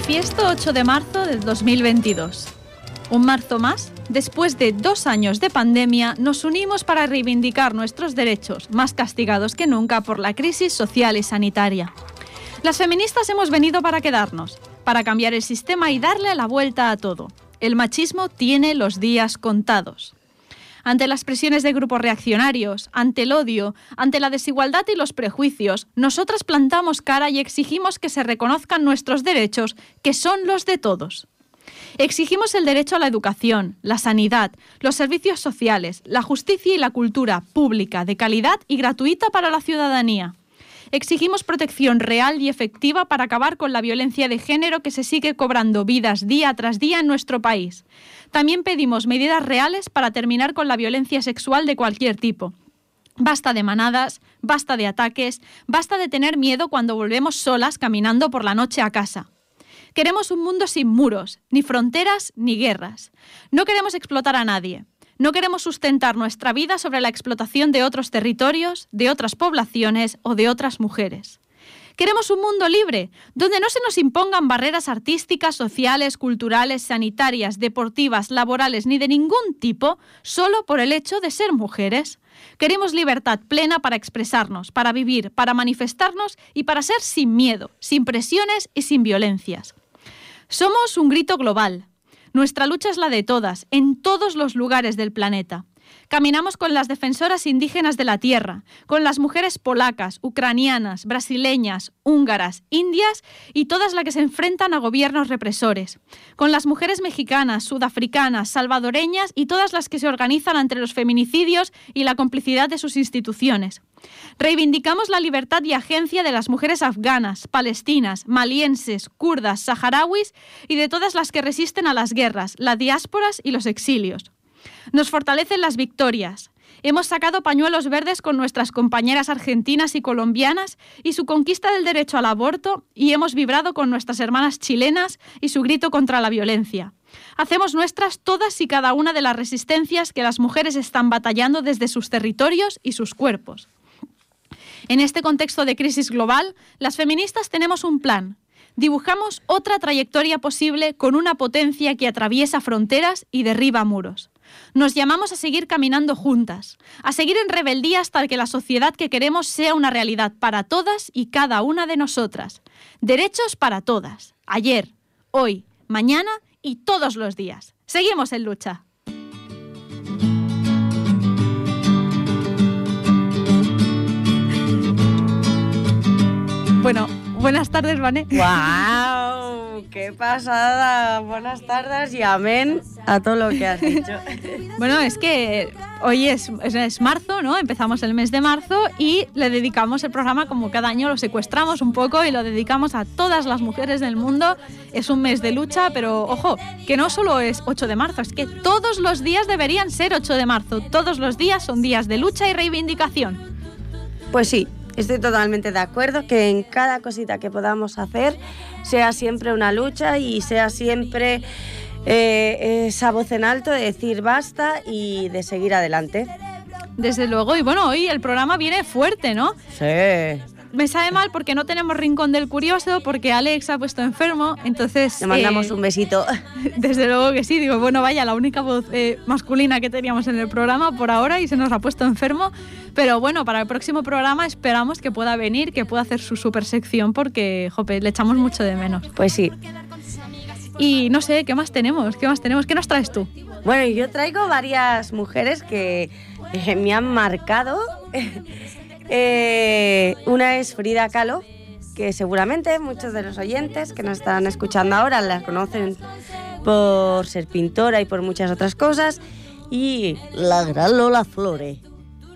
Manifiesto 8 de marzo del 2022. Un marzo más, después de dos años de pandemia, nos unimos para reivindicar nuestros derechos, más castigados que nunca por la crisis social y sanitaria. Las feministas hemos venido para quedarnos, para cambiar el sistema y darle la vuelta a todo. El machismo tiene los días contados. Ante las presiones de grupos reaccionarios, ante el odio, ante la desigualdad y los prejuicios, nosotras plantamos cara y exigimos que se reconozcan nuestros derechos, que son los de todos. Exigimos el derecho a la educación, la sanidad, los servicios sociales, la justicia y la cultura pública, de calidad y gratuita para la ciudadanía. Exigimos protección real y efectiva para acabar con la violencia de género que se sigue cobrando vidas día tras día en nuestro país. También pedimos medidas reales para terminar con la violencia sexual de cualquier tipo. Basta de manadas, basta de ataques, basta de tener miedo cuando volvemos solas caminando por la noche a casa. Queremos un mundo sin muros, ni fronteras, ni guerras. No queremos explotar a nadie. No queremos sustentar nuestra vida sobre la explotación de otros territorios, de otras poblaciones o de otras mujeres. Queremos un mundo libre, donde no se nos impongan barreras artísticas, sociales, culturales, sanitarias, deportivas, laborales, ni de ningún tipo, solo por el hecho de ser mujeres. Queremos libertad plena para expresarnos, para vivir, para manifestarnos y para ser sin miedo, sin presiones y sin violencias. Somos un grito global, nuestra lucha es la de todas, en todos los lugares del planeta. Caminamos con las defensoras indígenas de la tierra, con las mujeres polacas, ucranianas, brasileñas, húngaras, indias y todas las que se enfrentan a gobiernos represores, con las mujeres mexicanas, sudafricanas, salvadoreñas y todas las que se organizan ante los feminicidios y la complicidad de sus instituciones. Reivindicamos la libertad y agencia de las mujeres afganas, palestinas, malienses, kurdas, saharauis y de todas las que resisten a las guerras, las diásporas y los exilios. Nos fortalecen las victorias. Hemos sacado pañuelos verdes con nuestras compañeras argentinas y colombianas y su conquista del derecho al aborto y hemos vibrado con nuestras hermanas chilenas y su grito contra la violencia. Hacemos nuestras todas y cada una de las resistencias que las mujeres están batallando desde sus territorios y sus cuerpos. En este contexto de crisis global, las feministas tenemos un plan. Dibujamos otra trayectoria posible con una potencia que atraviesa fronteras y derriba muros. Nos llamamos a seguir caminando juntas, a seguir en rebeldía hasta que la sociedad que queremos sea una realidad para todas y cada una de nosotras. Derechos para todas, ayer, hoy, mañana y todos los días. Seguimos en lucha. Bueno, buenas tardes, Vane. ¡Wow! ¡Qué pasada! Buenas tardes y amén a todo lo que has dicho. Bueno, es que hoy es, es, marzo, ¿no? Empezamos el mes de marzo y le dedicamos el programa como cada año lo secuestramos un poco y lo dedicamos a todas las mujeres del mundo. Es un mes de lucha, pero ojo, que no solo es 8 de marzo, es que todos los días deberían ser 8 de marzo. Todos los días son días de lucha y reivindicación. Pues sí, Estoy totalmente de acuerdo que en cada cosita que podamos hacer sea siempre una lucha y sea siempre eh, esa voz en alto de decir basta y de seguir adelante. Desde luego, y bueno, hoy el programa viene fuerte, ¿no? Sí me sabe mal porque no tenemos rincón del curioso, porque Alex ha puesto enfermo, entonces... Le mandamos eh, un besito. Desde luego que sí, digo, bueno, vaya, la única voz eh, masculina que teníamos en el programa por ahora y se nos ha puesto enfermo, pero bueno, para el próximo programa esperamos que pueda venir, que pueda hacer su super sección porque, jope, le echamos mucho de menos. Pues sí. Y no sé, ¿qué más tenemos? ¿Qué más tenemos? ¿Qué nos traes tú? Bueno, yo traigo varias mujeres que eh, me han marcado eh, una es Frida Kahlo, que seguramente muchos de los oyentes que nos están escuchando ahora la conocen por ser pintora y por muchas otras cosas. Y la gran Lola Flore.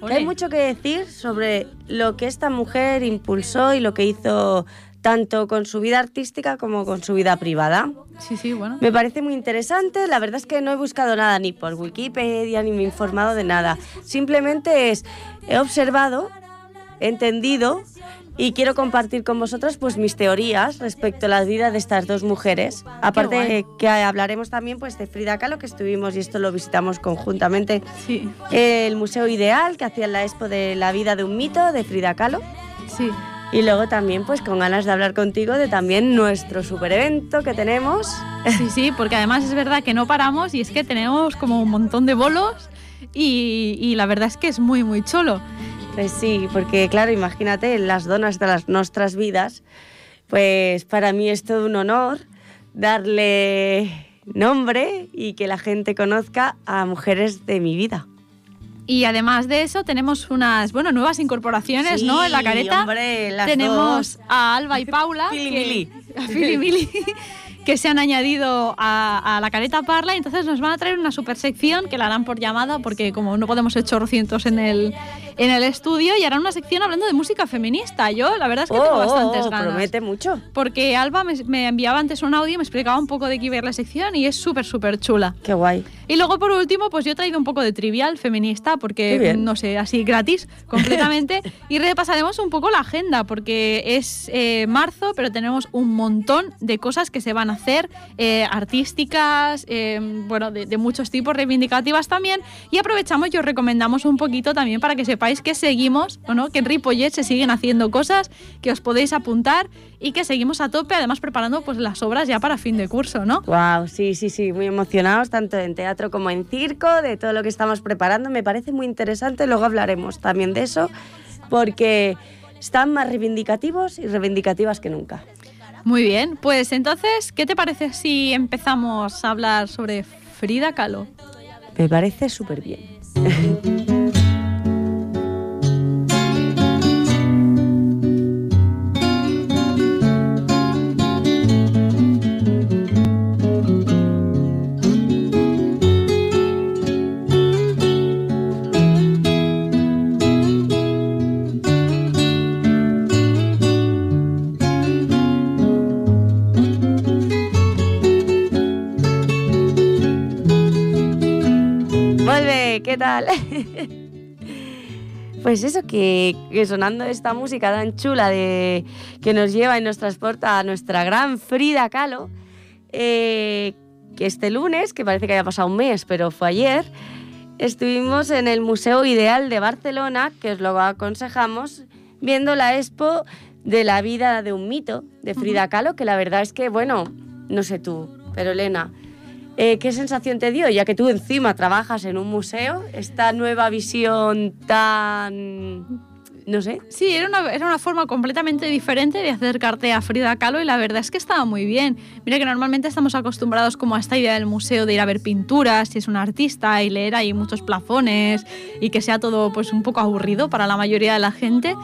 Hay mucho que decir sobre lo que esta mujer impulsó y lo que hizo tanto con su vida artística como con su vida privada. Sí, sí, bueno. Me parece muy interesante. La verdad es que no he buscado nada ni por Wikipedia ni me he informado de nada. Simplemente es, he observado entendido y quiero compartir con vosotros pues mis teorías respecto a la vida de estas dos mujeres. Aparte que hablaremos también pues de Frida Kahlo que estuvimos y esto lo visitamos conjuntamente. Sí. El Museo Ideal que hacía la expo de la vida de un mito de Frida Kahlo. Sí. Y luego también pues con ganas de hablar contigo de también nuestro super evento que tenemos. Sí, sí, porque además es verdad que no paramos y es que tenemos como un montón de bolos y, y la verdad es que es muy, muy cholo. Pues sí, porque claro, imagínate, las donas de las nuestras vidas, pues para mí es todo un honor darle nombre y que la gente conozca a mujeres de mi vida. Y además de eso tenemos unas bueno nuevas incorporaciones, ¿no? En la careta hombre, las tenemos dos. a Alba y Paula, Filimili. que, a Filimili, que se han añadido a, a la careta Parla y entonces nos van a traer una super sección que la harán por llamada porque como no podemos echar chorrocientos en el en el estudio y harán una sección hablando de música feminista. Yo la verdad es que tengo Oh, bastantes oh, ganas. promete mucho. Porque Alba me, me enviaba antes un audio y me explicaba un poco de qué iba la sección y es súper, súper chula. Qué guay. Y luego, por último, pues yo he traído un poco de trivial feminista, porque, no sé, así gratis, completamente. y repasaremos un poco la agenda, porque es eh, marzo, pero tenemos un montón de cosas que se van a hacer, eh, artísticas, eh, bueno, de, muchos tipos, reivindicativas también. Y aprovechamos y os recomendamos un poquito también para que sepáis que seguimos, ¿o no? que en Ripollet se siguen haciendo cosas, que os podéis apuntar y que seguimos a tope, además preparando pues las obras ya para fin de curso, ¿no? Wow, sí, sí, sí, muy emocionados, tanto en teatro como en circo, de todo lo que estamos preparando. Me parece muy interesante, luego hablaremos también de eso, porque están más reivindicativos y reivindicativas que nunca. Muy bien, pues entonces, ¿qué te parece si empezamos a hablar sobre Frida Kahlo? Me parece súper bien. ¿qué tal? Pues eso, que, que sonando esta música tan chula de, que nos lleva y nos transporta a nuestra gran Frida Kahlo, eh, que este lunes, que parece que haya pasado un mes, pero fue ayer, estuvimos en el Museo Ideal de Barcelona, que os lo aconsejamos, viendo la expo de la vida de un mito de Frida Kahlo, que la verdad es que, bueno, no sé tú, pero Elena, eh, ¿qué sensación te dio, ya que tú encima trabajas en un museo, esta nueva visión tan... no sé? Sí, era una, era una forma completamente diferente de acercarte a Frida Kahlo y la verdad es que estaba muy bien. Mira que normalmente estamos acostumbrados como a esta idea del museo de ir a ver pinturas, si es un artista y leer ahí muchos plafones y que sea todo pues un poco aburrido para la mayoría de la gente.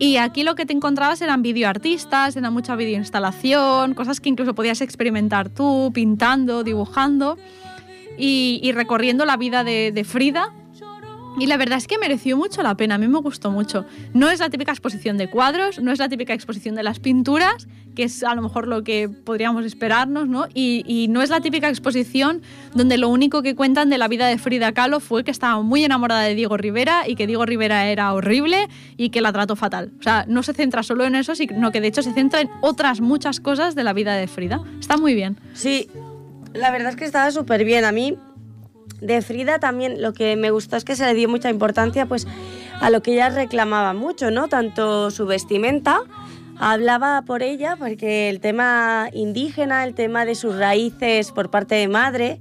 Y aquí lo que te encontrabas eran videoartistas, era mucha videoinstalación, cosas que incluso podías experimentar tú, pintando, dibujando y, recorriendo la vida de Frida. Y la verdad es que mereció mucho la pena, a mí me gustó mucho. No es la típica exposición de cuadros, no es la típica exposición de las pinturas, que es a lo mejor lo que podríamos esperarnos, ¿no? Y, no es la típica exposición donde lo único que cuentan de la vida de Frida Kahlo fue que estaba muy enamorada de Diego Rivera y que Diego Rivera era horrible y que la trató fatal. O sea, no se centra solo en eso, sino que de hecho se centra en otras muchas cosas de la vida de Frida. Está muy bien. Sí, la verdad es que estaba súper bien. A mí, de Frida también lo que me gustó es que se le dio mucha importancia pues a lo que ella reclamaba mucho, ¿no? Tanto su vestimenta, hablaba por ella, porque el tema indígena, el tema de sus raíces por parte de madre,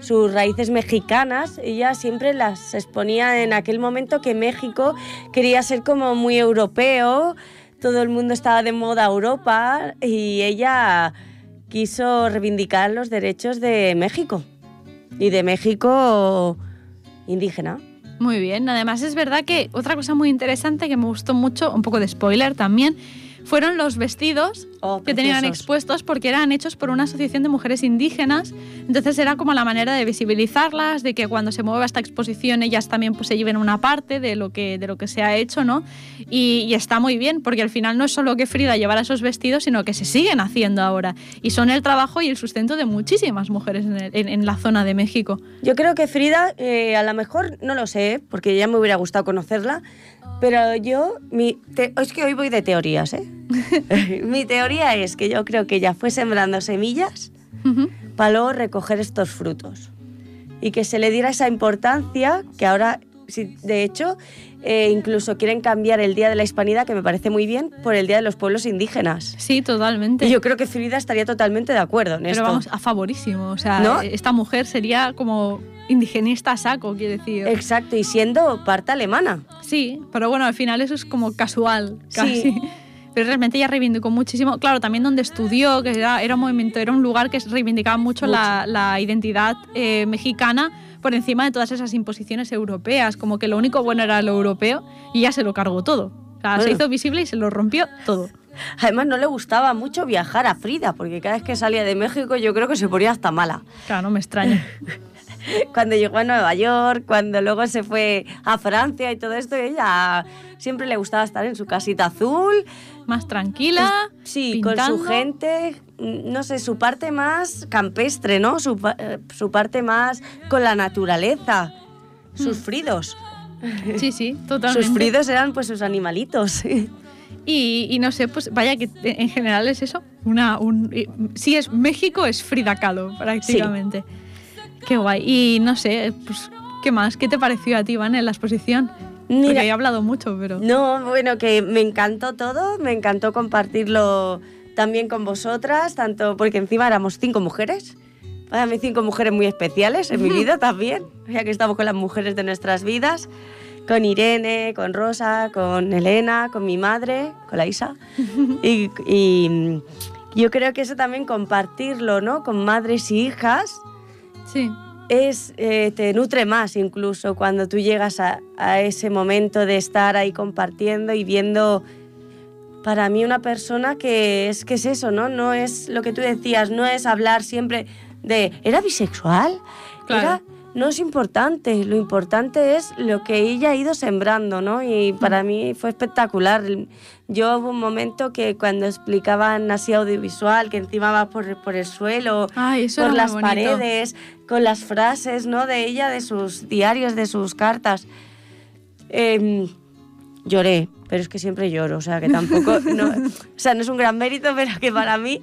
sus raíces mexicanas, ella siempre las exponía en aquel momento que México quería ser como muy europeo, todo el mundo estaba de moda Europa y ella quiso reivindicar los derechos de México y de México indígena. Muy bien, además es verdad que otra cosa muy interesante que me gustó mucho, un poco de spoiler también, fueron los vestidos Oh, que tenían expuestos porque eran hechos por una asociación de mujeres indígenas. Entonces era como la manera de visibilizarlas, de que cuando se mueva esta exposición ellas también pues, se lleven una parte de lo que, de lo que se ha hecho, ¿no? Y, y está muy bien porque al final no es solo que Frida llevara esos vestidos, sino que se siguen haciendo ahora. Y son el trabajo y el sustento de muchísimas mujeres en, el- en- en la zona de México. Yo creo que Frida, eh, a lo mejor, no lo sé, porque ya me hubiera gustado conocerla, pero yo, mi te- es que hoy voy de teorías, ¿eh? mi teoría es que yo creo que ella fue sembrando semillas para luego recoger estos frutos. Y que se le diera esa importancia que ahora de hecho, eh, incluso quieren cambiar el Día de la Hispanidad, que me parece muy bien, por el Día de los Pueblos Indígenas. Sí, totalmente. Y yo creo que Frida estaría totalmente de acuerdo en Pero esto. vamos, a favorísimo. O sea, ¿No? esta mujer sería como indigenista a saco, quiero decir. Exacto, y siendo parte alemana. Sí, pero bueno, al final eso es como casual, Sí. Pero realmente ella reivindicó muchísimo, claro, también donde estudió, que era, era un movimiento, era un lugar que reivindicaba mucho, La, la identidad eh, mexicana por encima de todas esas imposiciones europeas, como que lo único bueno era lo europeo y ya se lo cargó todo. O sea, se Bueno. hizo visible y se lo rompió todo. Además, no le gustaba mucho viajar a Frida, porque cada vez que salía de México yo creo que se ponía hasta mala. Claro, no me extraña. Cuando llegó a Nueva York, cuando luego se fue a Francia y todo esto, ella siempre le gustaba estar en su casita azul, Más tranquila. Sí, con su gente, mm, no sé, su parte más campestre, ¿no? Su, eh, su parte más con la naturaleza, sus Mm. fridos. Sí, sí, totalmente. Sus fridos eran pues sus animalitos. Y, y no sé, pues vaya que en general es eso. Una, un, y- si es México, es Frida Kahlo, prácticamente. Qué guay. Y no sé, pues, ¿qué más? ¿Qué te pareció a ti, Van, en la exposición? Porque Mira, he hablado mucho, pero... no, bueno, que me encantó todo, me encantó compartirlo también con vosotras, tanto porque encima éramos cinco mujeres. Para mí cinco mujeres muy especiales en mi vida también, ya que estamos con las mujeres de nuestras vidas, con Irene, con Rosa, con Elena, con mi madre, con la Isa. y, y, yo creo que eso también compartirlo, ¿no? Con madres y hijas Sí, es, eh, te nutre más incluso cuando tú llegas a, ese momento de estar ahí compartiendo y viendo para mí una persona que es que es eso, ¿no? No es lo que tú decías, no es hablar siempre de ¿era bisexual? Claro. No es importante, lo importante es lo que ella ha ido sembrando, ¿no? Y para mí fue espectacular. Yo hubo un momento que cuando explicaban así audiovisual, que encima va por, por el suelo, Ay, por las paredes, con las frases ¿no? de ella, de sus diarios, de sus cartas. Em, lloré, pero es que siempre lloro, o sea que tampoco, no, o sea, no es un gran mérito, pero que para mí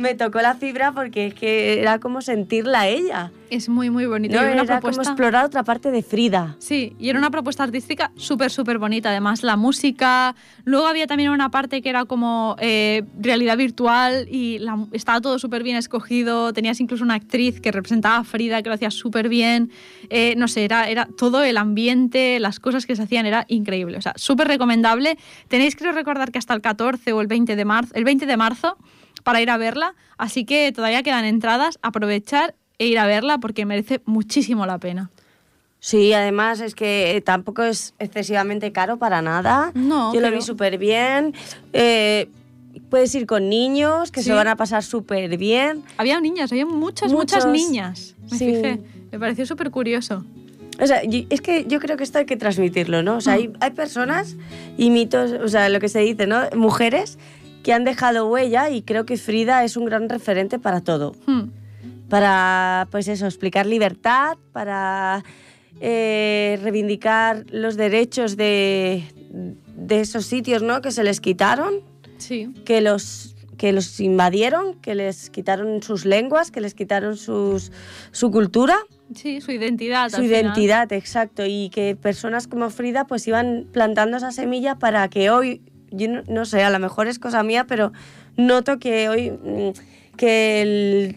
me tocó la fibra porque es que era como sentirla a ella. es muy, muy bonito. No, Y una era como explorar otra parte de Frida. Sí, y era una propuesta artística súper, súper bonita. Además, la música. Luego había también una parte que era como eh, realidad virtual y la- estaba todo súper bien escogido. Tenías incluso una actriz que representaba a Frida, que lo hacía súper bien. Eh, no sé, era, era todo el ambiente, las cosas que se hacían, era increíble. O sea, súper recomendable. Tenéis que recordar que hasta el 14 o el 20 de marzo, el 20 de marzo para ir a verla. Así que todavía quedan entradas. Aprovechar e ir a verla porque merece muchísimo la pena. Sí, además es que eh, tampoco es excesivamente caro para nada. No, Yo lo pero- vi súper bien. Eh, puedes ir con niños que Sí. se van a pasar súper bien. Había niñas, había muchas, muchas Muchos. niñas. Me Sí. fijé. Me pareció súper curioso. O sea, es que yo creo que esto hay que transmitirlo, ¿no? O sea, Mm. hay, hay personas y mitos, o sea, lo que se dice, ¿no? Mujeres que han dejado huella y creo que Frida es un gran referente para todo. Hmm. Para, pues eso, explicar libertad, para eh, reivindicar los derechos de, de esos sitios, ¿no? Que se les quitaron, Sí. que los que los invadieron, que les quitaron sus lenguas, que les quitaron sus, su cultura Sí, su identidad. su al final. identidad, exacto, y que personas como Frida pues iban plantando esa semilla para que hoy, yo no, no sé, a lo mejor es cosa mía, pero noto que hoy, mm, que el,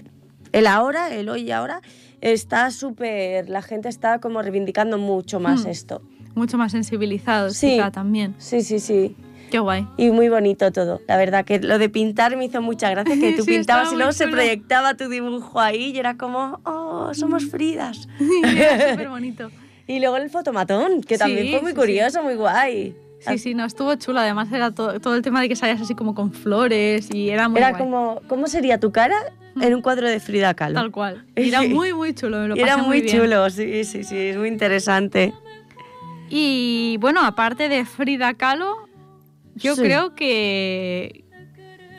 el ahora, el hoy y ahora, está súper, la gente está como reivindicando mucho más Hmm. esto. Mucho más sensibilizados, Sí. quizá, también. Sí, sí, sí. Qué guay. Y muy bonito todo. La verdad que lo de pintar me hizo mucha gracia, que tú Sí, pintabas y luego se chulo. proyectaba tu dibujo ahí y era como, oh, somos Fridas. Era súper bonito. Y luego el fotomatón, que también Sí, fue muy sí, curioso, muy guay. Sí, sí, no, estuvo chulo. Además, era todo, todo el tema de que salías así como con flores y era muy Era guay. como, ¿cómo sería tu cara en un cuadro de Frida Kahlo? Tal cual. Era muy, muy chulo. Me lo Y era pasé muy, bien. chulo, sí, sí, sí, es muy interesante. Y bueno, aparte de Frida Kahlo, yo Sí. creo que,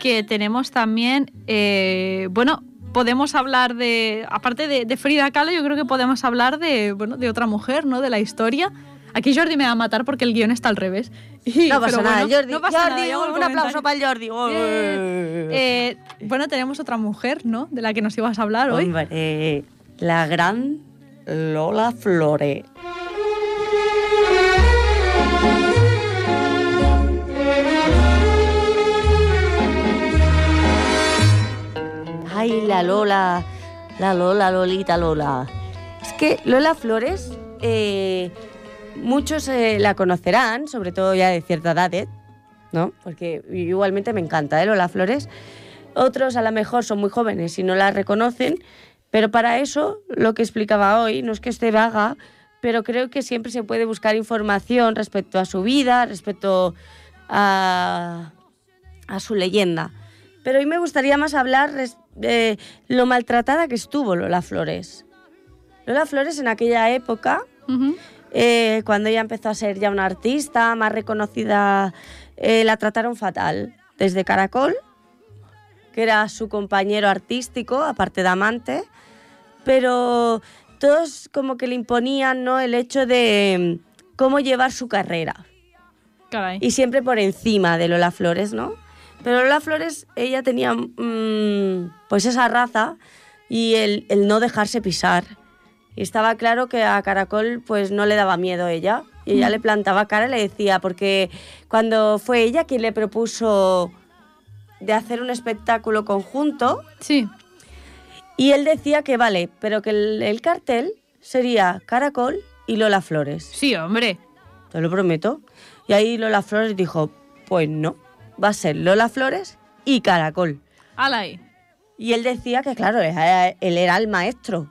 que tenemos también, eh, bueno, podemos hablar de, aparte de, de Frida Kahlo, yo creo que podemos hablar de, bueno, de otra mujer, ¿no? De la historia. Aquí Jordi me va a matar porque el guion está al revés. No pasa nada, Jordi. Un, aplauso para el Jordi. Oh, eh. Eh, bueno, tenemos otra mujer, ¿no? De la que nos ibas a hablar hoy. La gran Lola Flore. Ay, la Lola, la Lola, Lolita, Lola. Es que Lola Flores eh, muchos eh, la conocerán, sobre todo ya de cierta edad, ¿eh? ¿no? Porque igualmente me encanta ¿eh? Lola Flores. Otros a lo mejor son muy jóvenes y no la reconocen, pero para eso lo que explicaba hoy no es que esté vaga, pero creo que siempre se puede buscar información respecto a su vida, respecto a, su leyenda. Pero hoy me gustaría más hablar de lo maltratada que estuvo Lola Flores. Lola Flores en aquella época, eh, cuando ella empezó a ser ya una artista más reconocida, eh, la trataron fatal. Desde Caracol, que era su compañero artístico, aparte de amante, pero todos como que le imponían ¿no? el hecho de mm, cómo llevar su carrera. Y siempre por encima de Lola Flores, ¿no? Pero Lola Flores, ella tenía mm, pues esa raza y el, no dejarse pisar. Y estaba claro que a Caracol pues no le daba miedo ella. Y ella mm. le plantaba cara y le decía, porque cuando fue ella quien le propuso de hacer un espectáculo conjunto. Sí. Y él decía que vale, pero que el, cartel sería Caracol y Lola Flores. Sí, hombre. Te lo prometo. Y ahí Lola Flores dijo, pues no, va a ser Lola Flores y Caracol. Alay. Y él decía que, claro, él era el maestro.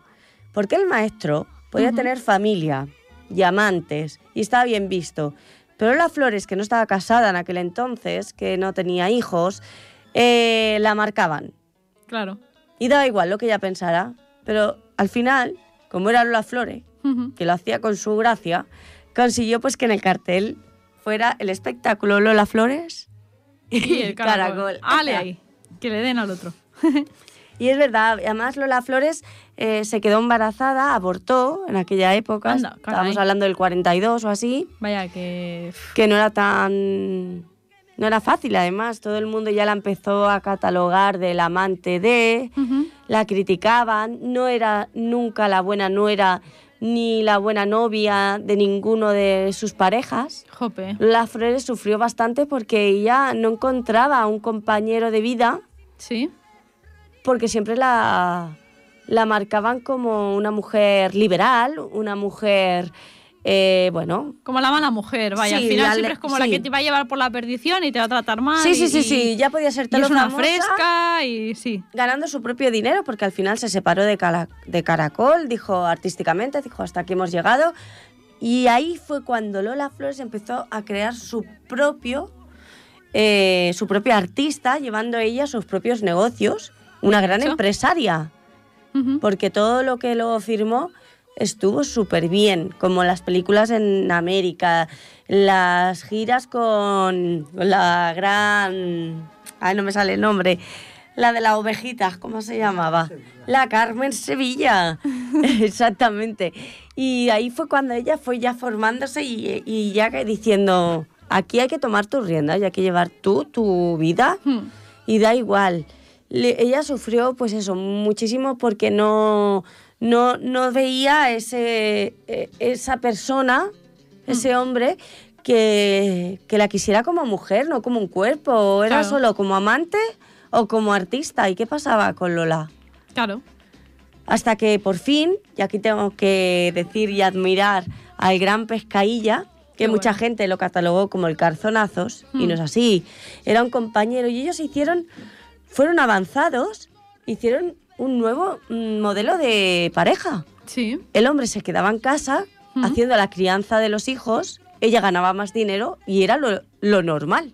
Porque el maestro podía tener familia y amantes y estaba bien visto. Pero Lola Flores, que no estaba casada en aquel entonces, que no tenía hijos, eh, la marcaban. Claro. Y daba igual lo que ella pensara. Pero al final, como era Lola Flores, que lo hacía con su gracia, consiguió pues que en el cartel fuera el espectáculo Lola Flores y el caracol. Ale ahí, que le den al otro. y es verdad, además Lola Flores eh, se quedó embarazada, abortó en aquella época, estábamos hablando del 42 o así. Vaya, que... Que no era tan... No era fácil, además, todo el mundo ya la empezó a catalogar del amante de, la criticaban, no era nunca la buena nuera ni la buena novia de ninguno de sus parejas. Jope. La Flores sufrió bastante porque ella no encontraba un compañero de vida. Sí. Porque siempre la, la marcaban como una mujer liberal, una mujer eh, bueno. Como la mala mujer, vaya. al final siempre es como la que te va a llevar por la perdición y te va a tratar mal. Sí, sí, sí, sí. Ya podía ser todo una fresca y sí. Ganando su propio dinero porque al final se separó de, de Caracol, dijo artísticamente, dijo hasta aquí hemos llegado. Y ahí fue cuando Lola Flores empezó a crear su propio, eh, su propia artista, llevando ella sus propios negocios. Una gran empresaria. Porque todo lo que luego firmó estuvo súper bien, como las películas en América, las giras con la gran... Ay, no me sale el nombre. La de la ovejita, ¿cómo se llamaba? La Carmen Sevilla. Exactamente. Y ahí fue cuando ella fue ya formándose y, ya diciendo, aquí hay que tomar tus riendas y hay que llevar tú tu vida hmm. y da igual. Ella sufrió pues eso muchísimo porque no, no, no veía ese, e, esa persona, ese mm. hombre, que, la quisiera como mujer, no como un cuerpo. Era solo como amante o como artista. ¿Y qué pasaba con Lola? Claro. Hasta que por fin, y aquí tengo que decir y admirar al gran Pescailla, que mucha gente lo catalogó como el Carzonazos, y mm. no es así. Era un compañero y ellos hicieron, fueron avanzados, hicieron un nuevo mm, modelo de pareja. Sí. El hombre se quedaba en casa haciendo la crianza de los hijos, ella ganaba más dinero y era lo, normal.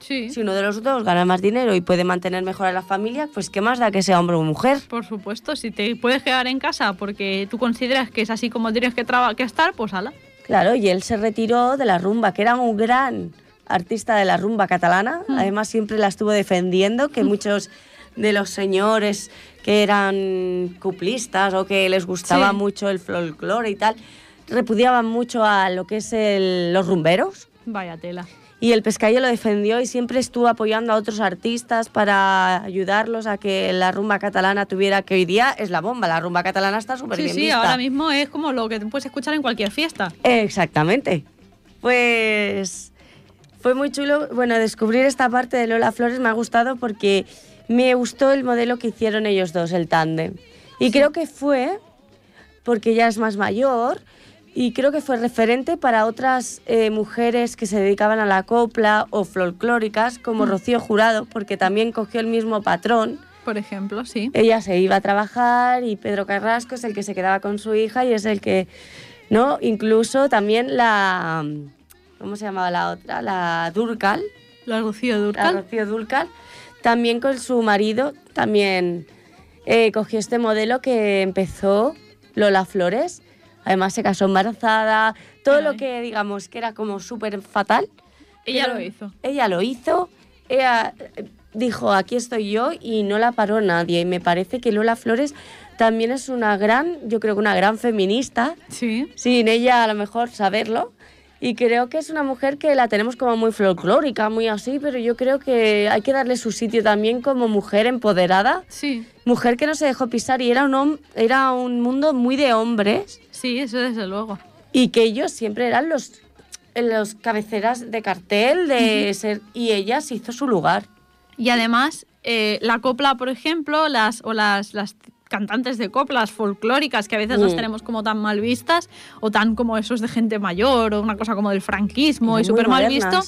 Sí. Si uno de los dos gana más dinero y puede mantener mejor a la familia, pues qué más da que sea hombre o mujer. Por supuesto, si te puedes quedar en casa porque tú consideras que es así como tienes que, que estar, pues ala. Claro, y él se retiró de la rumba, que era un gran artista de la rumba catalana. Además, siempre la estuvo defendiendo, que muchos de los señores que eran cuplistas o que les gustaba mucho el folclore y tal, repudiaban mucho a lo que es los rumberos. Vaya tela. Y el pescadillo lo defendió y siempre estuvo apoyando a otros artistas para ayudarlos a que la rumba catalana tuviera, que hoy día es la bomba, la rumba catalana está súper bien sí, ahora mismo es como lo que puedes escuchar en cualquier fiesta. Exactamente. Pues fue muy chulo, bueno, descubrir esta parte de Lola Flores me ha gustado porque me gustó el modelo que hicieron ellos dos, el tándem. Y creo que fue, porque ella es más mayor, y creo que fue referente para otras eh, mujeres que se dedicaban a la copla o folclóricas, como Mm. Rocío Jurado, porque también cogió el mismo patrón. Por ejemplo, sí. Ella se iba a trabajar y Pedro Carrasco es el que se quedaba con su hija y es el que, ¿no? Incluso también la, ¿cómo se llamaba la otra? La Durcal, La Rocío la Durcal. Rocío Durcal, también con su marido, también eh, cogió este modelo que empezó Lola Flores. Además se casó embarazada, todo lo que digamos que era como súper fatal. Ella lo hizo. Ella lo hizo, ella eh, dijo, aquí estoy yo y no la paró nadie. Y me parece que Lola Flores también es una gran, yo creo que una gran feminista, Sí. sin ella a lo mejor saberlo. Y creo que es una mujer que la tenemos como muy folclórica, muy así, pero yo creo que hay que darle su sitio también como mujer empoderada, Sí. mujer que no se dejó pisar y era un, era un mundo muy de hombres Sí, eso desde luego. y que ellos siempre eran los, los cabeceras de cartel de ser y ella se hizo su lugar. Y además, eh, la copla, por ejemplo, las, o las, las cantantes de coplas folclóricas, que a veces las Mm. tenemos como tan mal vistas, o tan como esos de gente mayor, o una cosa como del franquismo y súper mal visto,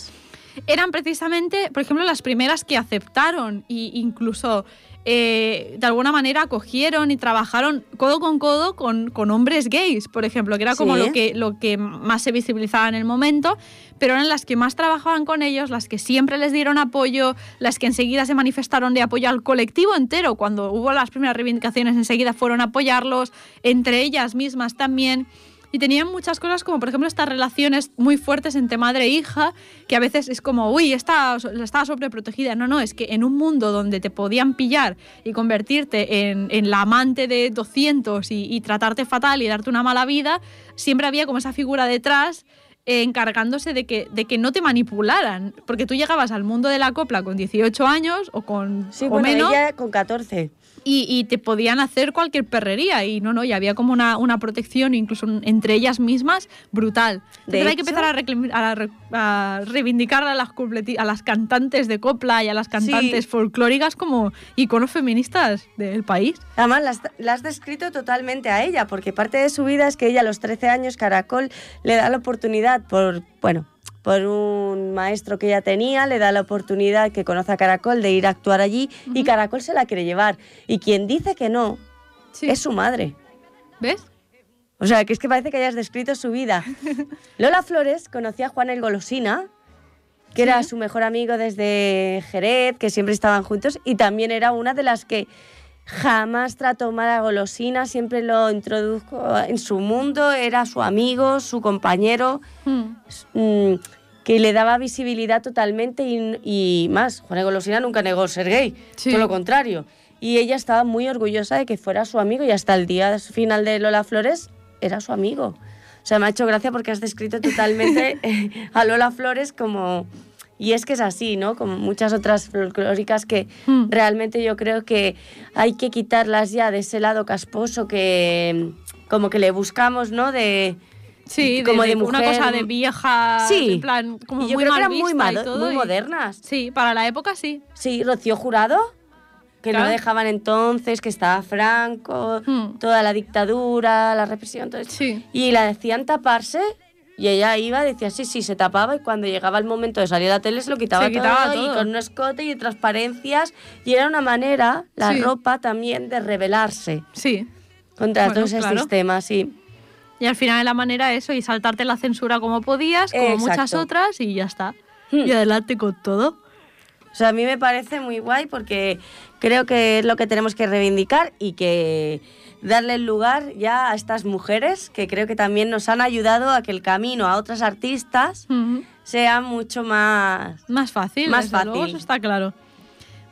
eran precisamente, por ejemplo, las primeras que aceptaron e incluso eh, de alguna manera acogieron y trabajaron codo con codo con, con hombres gays, por ejemplo, que era como Sí. lo que, lo que más se visibilizaba en el momento, pero eran las que más trabajaban con ellos, las que siempre les dieron apoyo, las que enseguida se manifestaron de apoyo al colectivo entero, cuando hubo las primeras reivindicaciones enseguida fueron a apoyarlos, entre ellas mismas también. Y tenían muchas cosas como, por ejemplo, estas relaciones muy fuertes entre madre e hija, que a veces es como, uy, está, está sobreprotegida. No, no, es que en un mundo donde te podían pillar y convertirte en, en la amante de 200 y, y tratarte fatal y darte una mala vida, siempre había como esa figura detrás eh, encargándose de que, de que no te manipularan. Porque tú llegabas al mundo de la copla con 18 años o con Sí, o bueno, menos ella con 14. y, y te podían hacer cualquier perrería y no, no, y había como una, una protección incluso entre ellas mismas brutal. De Entonces hay que empezar a, reclim- a re- a reivindicar a las, a las cantantes de copla y a las cantantes Sí. folclóricas como iconos feministas del país. Además, la has, la has descrito totalmente a ella, porque parte de su vida es que ella a los 13 años, Caracol, le da la oportunidad por, bueno, por un maestro que ella tenía, le da la oportunidad que conoce a Caracol de ir a actuar allí y. Caracol se la quiere llevar. Y quien dice que no Sí. es su madre. ¿Ves? O sea, que es que parece que hayas descrito su vida. Lola Flores conocía a Juan el Golosina, que era su mejor amigo desde Jerez, que siempre estaban juntos, y también era una de las que jamás trató mal a Golosina, siempre lo introdujo en su mundo, era su amigo, su compañero, Mm. mm, que le daba visibilidad totalmente y, y más. Juan el Golosina nunca negó ser gay, Sí. todo lo contrario. Y ella estaba muy orgullosa de que fuera su amigo y hasta el día final de Lola Flores era su amigo. O sea, me ha hecho gracia porque has descrito totalmente eh, a Lola Flores como... Y es que es así, ¿no? Como muchas otras folclóricas que Mm. realmente yo creo que hay que quitarlas ya de ese lado casposo que como que le buscamos, ¿no? De... Sí, como de de una mujer. cosa de vieja, Sí. en plan, como y yo muy creo que mal eran muy, vista y mado- todo, muy y- modernas. Sí, para la época sí. Sí, Rocío Jurado, que Claro. no dejaban entonces, que estaba Franco, Hmm. toda la dictadura, la represión, todo eso. Sí. Y la decían taparse y ella iba, decía sí, sí, se tapaba y cuando llegaba el momento de salir a la tele se lo quitaba, Se quitaba todo, y todo. con un escote y transparencias y era una manera, la Sí. ropa también, de rebelarse Sí. contra Bueno, todo ese claro. sistema, sí. Y al final la manera eso y saltarte la censura como podías, como Exacto. muchas otras y ya está. Hmm. Y adelante con todo. O sea, a mí me parece muy guay porque creo que es lo que tenemos que reivindicar y que darle el lugar ya a estas mujeres que creo que también nos han ayudado a que el camino a otras artistas sea mucho más... Más fácil, Más luego, fácil. eso está claro.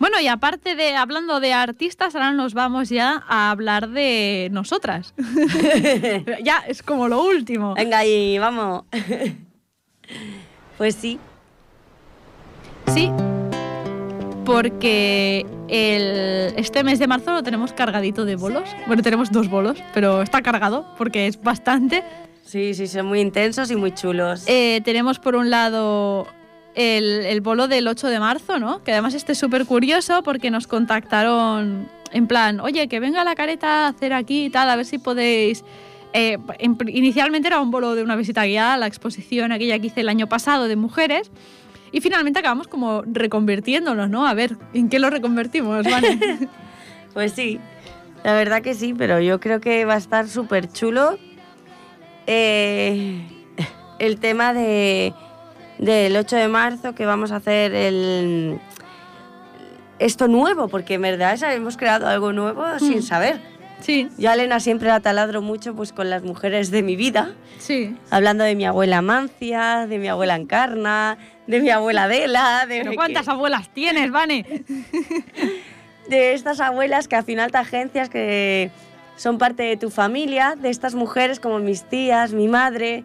Bueno, y aparte de hablando de artistas, ahora nos vamos ya a hablar de nosotras. ya, es como lo último. Venga, y vamos. pues sí. Sí, porque el, este mes de marzo lo tenemos cargadito de bolos. Bueno, tenemos dos bolos, pero está cargado porque es bastante. Sí, sí, son muy intensos y muy chulos. Eh, tenemos por un lado el, el bolo del 8 de marzo, ¿no? Que además este es súper curioso porque nos contactaron en plan, oye, que venga la careta a hacer aquí y tal, a ver si podéis... Eh, en- inicialmente era un bolo de una visita guiada a la exposición aquella que hice el año pasado de mujeres y finalmente acabamos como reconvirtiéndonos, ¿no? A ver, ¿en qué lo reconvertimos? Vale. Pues sí, la verdad que sí, pero yo creo que va a estar súper chulo eh, el tema de, del 8 de marzo que vamos a hacer el, esto nuevo, porque en verdad hemos creado algo nuevo sin saber. Sí, Yo a Elena siempre la taladro mucho pues, con las mujeres de mi vida, sí. hablando de mi abuela Mancia, de mi abuela Encarna, de mi abuela Adela, de, Pero ¿cuántas abuelas tienes, Vane? de estas abuelas que al final te agencias que son parte de tu familia, de estas mujeres como mis tías, mi madre,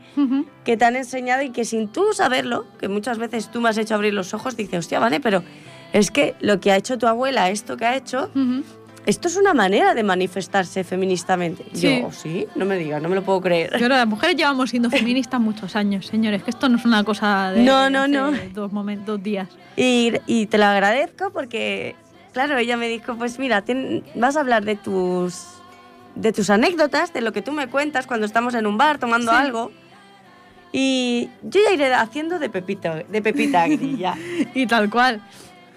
que te han enseñado y que sin tú saberlo, que muchas veces tú me has hecho abrir los ojos, dices, hostia, vale, pero es que lo que ha hecho tu abuela, esto que ha hecho. Esto es una manera de manifestarse feministamente. Sí. Yo, sí, no me digas, no me lo puedo creer. Yo las mujeres llevamos siendo feministas muchos años, señores, que esto no es una cosa de No, no, no. dos momentos, dos días. Y, y te lo agradezco porque, claro, ella me dijo, pues mira, tien- vas a hablar de tus, de tus anécdotas, de lo que tú me cuentas cuando estamos en un bar tomando Sí. algo. Y yo ya iré haciendo de Pepita, de Pepita Grilla, Y tal cual.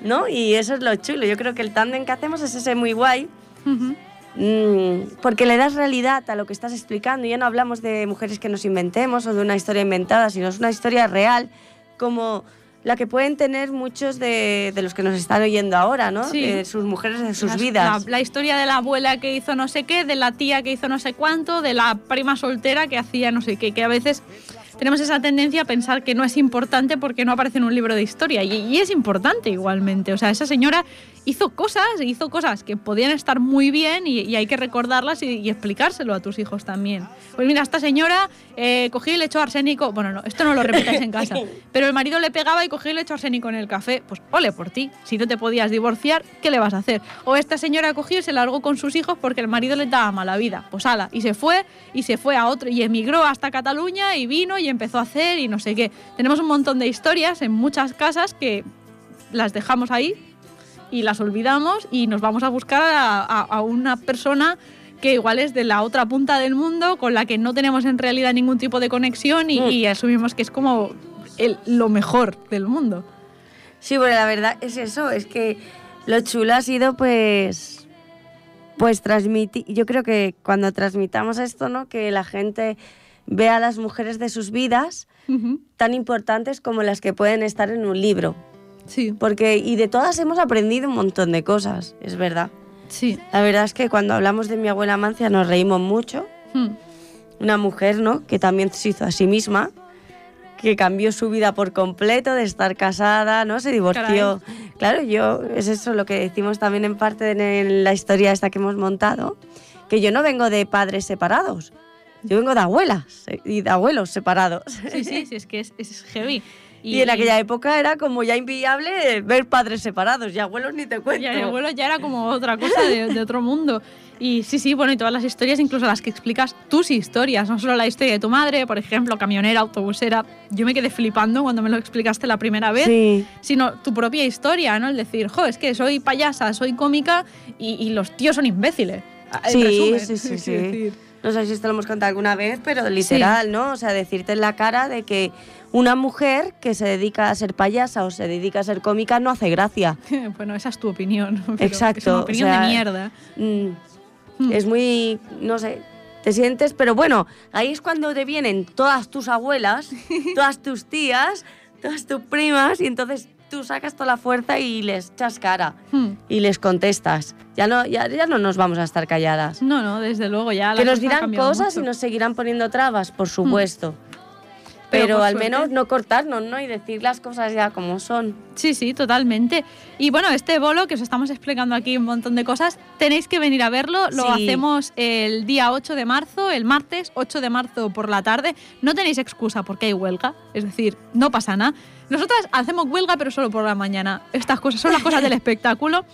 ¿No? Y eso es lo chulo. Yo creo que el tándem que hacemos es ese muy guay, mm, porque le das realidad a lo que estás explicando. Ya no hablamos de mujeres que nos inventemos o de una historia inventada, sino es una historia real, como la que pueden tener muchos de, de los que nos están oyendo ahora, ¿no? Sí. De sus mujeres, de sus vidas. La, la historia de la abuela que hizo no sé qué, de la tía que hizo no sé cuánto, de la prima soltera que hacía no sé qué, que a veces tenemos esa tendencia a pensar que no es importante porque no aparece en un libro de historia. Y, es importante igualmente. O sea, esa señora hizo cosas, hizo cosas que podían estar muy bien y, y hay que recordarlas y, y explicárselo a tus hijos también. Pues mira, esta señora eh, cogió y le echó arsénico. Bueno, no, esto no lo repitáis en casa. Pero el marido le pegaba y cogió y le echó arsénico en el café. Pues ole por ti. Si no te podías divorciar, ¿qué le vas a hacer? O esta señora cogió y se largó con sus hijos porque el marido le daba mala vida. Pues ala, y se fue y se fue a otro y emigró hasta Cataluña y vino y empezó a hacer y no sé qué. Tenemos un montón de historias en muchas casas que las dejamos ahí y las olvidamos y nos vamos a buscar a, a- a una persona que igual es de la otra punta del mundo, con la que no tenemos en realidad ningún tipo de conexión y, Mm. y asumimos que es como el- lo mejor del mundo. Sí, bueno, la verdad es eso, es que lo chulo ha sido pues pues transmitir, yo creo que cuando transmitamos esto, ¿no? Que la gente vea a las mujeres de sus vidas tan importantes como las que pueden estar en un libro, Sí, porque y de todas hemos aprendido un montón de cosas, es verdad. sí. La verdad es que cuando hablamos de mi abuela Mancia nos reímos mucho, Mm. una mujer, ¿no? Que también se hizo a sí misma, que cambió su vida por completo de estar casada, ¿no? Se divorció. Claro, yo, es eso lo que decimos también en parte en la historia esta que hemos montado, que yo no vengo de padres separados, yo vengo de abuelas eh, y de abuelos separados. Sí, sí, sí, es que es, es heavy. Y, en aquella época era como ya inviable ver padres separados y abuelos ni te cuento. Ya, el abuelo ya era como otra cosa de, de otro mundo. Y sí, sí, bueno, y todas las historias, incluso las que explicas tus historias, no solo la historia de tu madre, por ejemplo, camionera, autobusera. Yo me quedé flipando cuando me lo explicaste la primera vez. Sí. Sino tu propia historia, ¿no? El decir, jo, es que soy payasa, soy cómica y, y los tíos son imbéciles. Sí, sí, sí, sí. No sé si esto lo hemos contado alguna vez, pero literal, ¿no? O sea, decirte en la cara de que una mujer que se dedica a ser payasa o se dedica a ser cómica no hace gracia. bueno, esa es tu opinión. pero Es Exacto, una o opinión sea, de mierda. Mm, Hmm. Es muy, no sé, te sientes, pero bueno, ahí es cuando te vienen todas tus abuelas, todas tus tías, todas tus primas y entonces tú sacas toda la fuerza y les echas cara Hmm. y les contestas. Ya no, ya, ya no nos vamos a estar calladas. No, no, desde luego ya. la Que nos dirán cosas mucho. Y nos seguirán poniendo trabas, por supuesto. Pero al suerte- menos no cortarnos, ¿no? Y decir las cosas ya como son. Sí, sí, totalmente. Y bueno, este bolo que os estamos explicando aquí un montón de cosas, tenéis que venir a verlo. Lo Sí. hacemos el día 8 de marzo, el martes 8 de marzo por la tarde. No tenéis excusa porque hay huelga, es decir, no pasa nada. Nosotras hacemos huelga, pero solo por la mañana. Estas cosas son las cosas del espectáculo.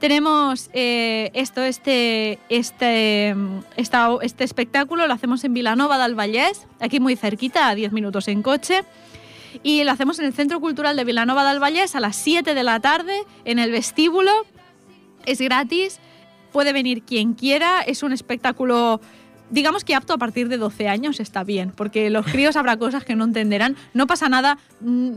Tenemos eh, esto, este, este, esta- este espectáculo, lo hacemos en Vilanova del Vallès, aquí muy cerquita, a 10 minutos en coche. Y lo hacemos en el Centro Cultural de Vilanova del Vallès a las 7 de la tarde, en el vestíbulo. Es gratis, puede venir quien quiera, es un espectáculo digamos que apto a partir de 12 años está bien, porque los críos habrá cosas que no entenderán. No pasa nada, mm,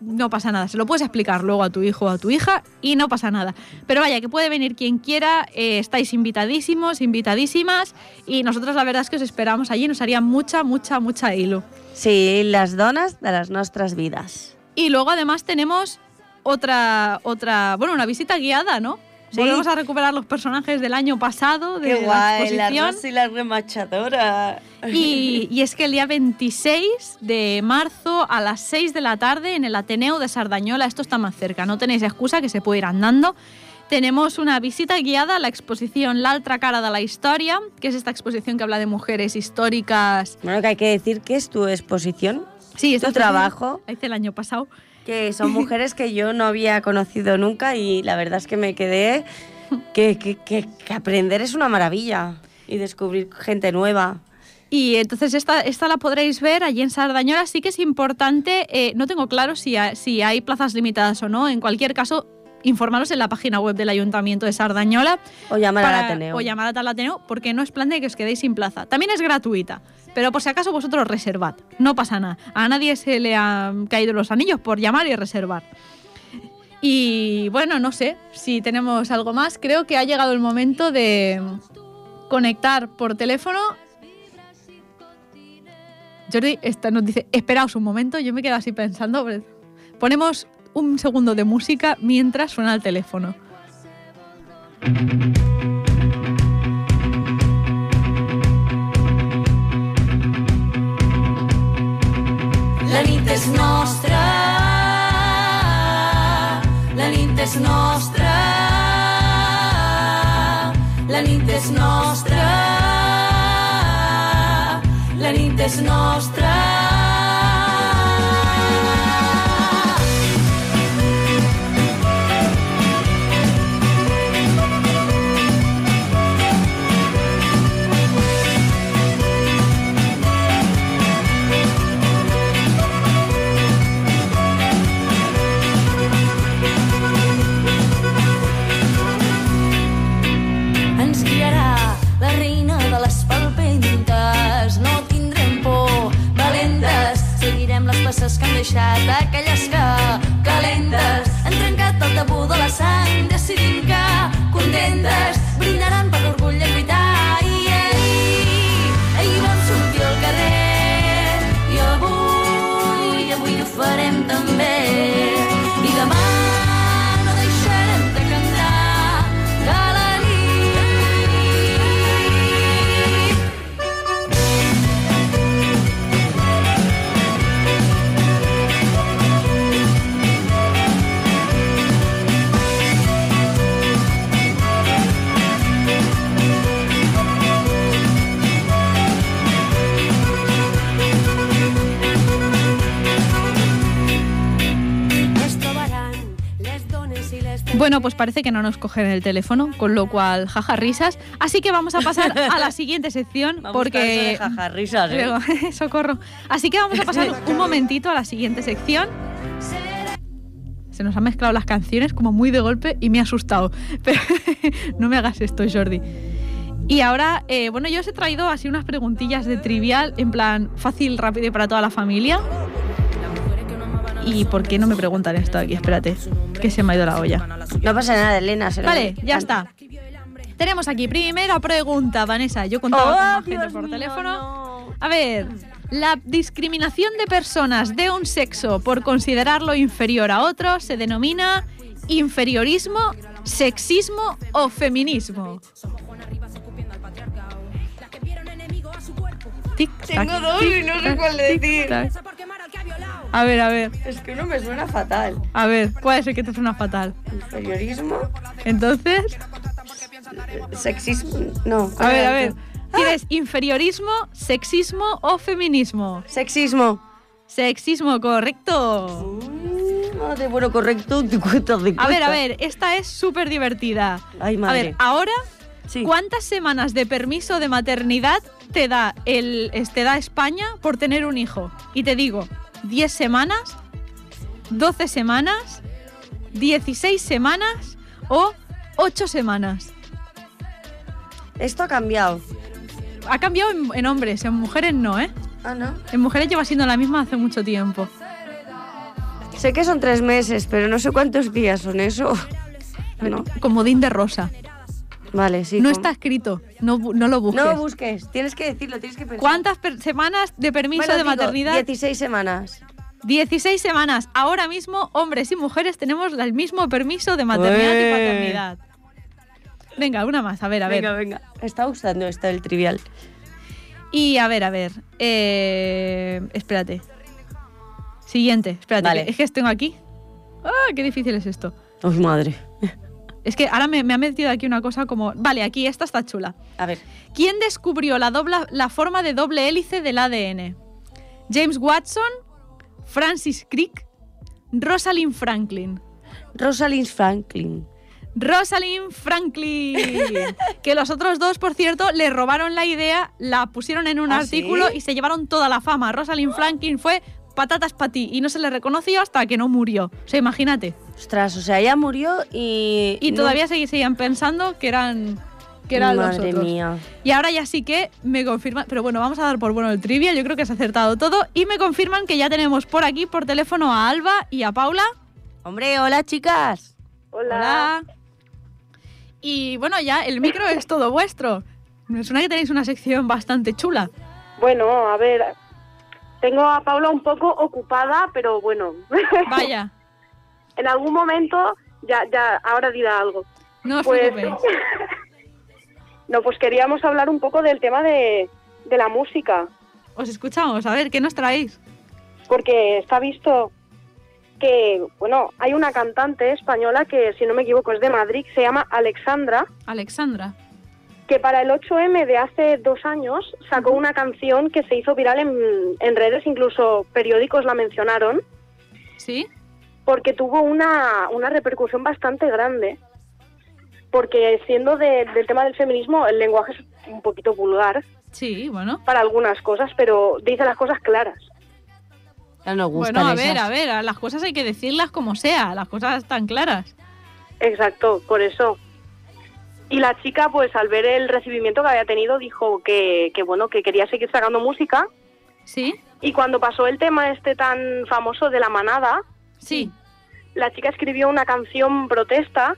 no pasa nada. Se lo puedes explicar luego a tu hijo o a tu hija y no pasa nada. Pero vaya, que puede venir quien quiera, eh, estáis invitadísimos, invitadísimas y nosotros la verdad es que os esperamos allí, nos haría mucha, mucha, mucha hilo. Sí, las donas de las nuestras vidas. Y luego además tenemos otra, otra, bueno, una visita guiada, ¿no? Sí. Volvemos a recuperar los personajes del año pasado de Qué guay, la la exposición. Rosa y la remachadora. Y, y es que el día 26 de marzo a las 6 de la tarde en el Ateneo de Sardañola, esto está más cerca, no tenéis excusa que se puede ir andando. Tenemos una visita guiada a la exposición La Altra Cara de la Historia, que es esta exposición que habla de mujeres históricas. Bueno, que hay que decir que es tu exposición, Sí, esta tu trabajo, La hice el año pasado. Que son mujeres que yo no había conocido nunca y la verdad es que me quedé que, que- que- aprender es una maravilla y descubrir gente nueva. Y entonces esta, esta la podréis ver allí en Sardañola. Sí que es importante, eh, no tengo claro si, si hay plazas limitadas o no. En cualquier caso, informaros en la página web del Ayuntamiento de Sardañola. O llamar para- al Ateneo. O llamar al Ateneo, porque no es plan de que os quedéis sin plaza. También es gratuita, pero por si acaso vosotros reservad. No pasa nada. A nadie se le han caído los anillos por llamar y reservar. Y bueno, no sé si tenemos algo más. Creo que ha llegado el momento de conectar por teléfono. Jordi esta nos dice, esperaos un momento, yo me quedo así pensando. Ponemos un segundo de música mientras suena el teléfono. La nit és nostra, la nit és nostra, la nit és nostra, la nit és nostra. No nos cogen el teléfono, con lo cual, jaja, risas. Así que vamos a pasar a la siguiente sección, Vamos porque... a jaja, risas, ¿eh? Socorro. Así que vamos a pasar un momentito a la siguiente sección. Se nos han mezclado las canciones como muy de golpe y me ha asustado. Pero no me hagas esto, Jordi. Y ahora, eh, bueno, yo os he traído así unas preguntillas de trivial, en plan fácil, rápido y para toda la familia. ¿Y por qué no me preguntan esto aquí? Espérate, que se me ha ido la olla. No pasa nada, Elena. se lo- Vale, ya está. Tenemos aquí primera pregunta, Vanessa. Yo contaba Oh, con gente Dios por mío, teléfono. no. A ver, la discriminación de personas de un sexo por considerarlo inferior a otro se denomina inferiorismo, sexismo o feminismo. Tic, tac, Tengo dos y no sé cuál decir. A ver, a ver, Es que uno me suena fatal. a ver, ¿cuál es el que te suena fatal? Inferiorismo, Entonces, sexismo. No. a ver, a ver. ¿cuál ¿Tienes inferiorismo, sexismo o feminismo? Sexismo. Sexismo, correcto. Mm, ah, de bueno, correcto. te A ver, a ver, esta es súper divertida. Ay, A madre. ver, ahora, Sí. ¿cuántas semanas de permiso de maternidad te da, el, te da España por tener un hijo? Y te digo, 10 semanas, 12 semanas, 16 semanas o 8 semanas. Esto ha cambiado. Ha cambiado en, en hombres, en mujeres no, ¿eh? Ah, ¿no? En mujeres lleva siendo la misma hace mucho tiempo. Sé que son tres meses, pero no sé cuántos días son eso. No. Comodín de rosa. Vale, sí. No está escrito, no, lo busques. No busques, tienes que decirlo, tienes que pensar. ¿Cuántas semanas de permiso Bueno, de digo, maternidad? 16 semanas. 16 semanas. Ahora mismo, hombres y mujeres tenemos el mismo permiso de maternidad y paternidad. Venga, una más, a ver, a ver. Venga, venga. Está gustando esto el trivial. Y a ver, a ver. eh, espérate. Siguiente, espérate. Vale. que- es que tengo aquí. ¡Ah, qué difícil es esto! ¡Oh, madre! Es que ahora me, me ha metido aquí una cosa como... Vale, aquí esta está chula. A ver. ¿Quién descubrió la, dobla- la forma de doble hélice del ADN? ¿James Watson? ¿Francis Crick? ¿Rosalind Franklin? Rosalind Franklin. Rosalind Franklin. que los otros dos, por cierto, le robaron la idea, la pusieron en un ¿Ah, artículo sí? y se llevaron toda la fama. Rosalind Franklin fue patatas para ti y no se le reconoció hasta que no murió. O sea, imagínate. Ostras, o sea, ella murió y... Y no- todavía seguían pensando que eran que eran los Madre otros. mía. Y ahora ya sí que me confirman, pero bueno, vamos a dar por bueno el trivia, yo creo que has acertado todo y me confirman que ya tenemos por aquí por teléfono a Alba y a Paula. Hombre, hola, chicas. Hola. Y bueno, ya el micro es todo vuestro. Me suena que tenéis una sección bastante chula. Bueno, a ver, tengo a Paula un poco ocupada, pero bueno, Vaya, en algún momento ya, ya, ahora dirá algo. no os Pues, no, pues queríamos hablar un poco del tema de, de la música, Os escuchamos, a ver, ¿qué nos traéis? porque está visto que, bueno, hay una cantante española que, si no me equivoco, es de Madrid, se llama Alexandra, Alexandra. Que para el 8M de hace dos años sacó una canción que se hizo viral en, en redes, incluso periódicos la mencionaron. ¿Sí? porque tuvo una, una repercusión bastante grande. Porque siendo de- del tema del feminismo, el lenguaje es un poquito vulgar Sí, bueno. para algunas cosas, pero dice las cosas claras. Ya nos Bueno, a esas. ver, a ver, a las cosas hay que decirlas como sea, las cosas están claras. Exacto, por eso. Y la chica, pues al ver el recibimiento que había tenido, dijo que, que bueno, que quería seguir sacando música. ¿Sí? Y cuando pasó el tema este tan famoso de la manada, Sí. la chica escribió una canción protesta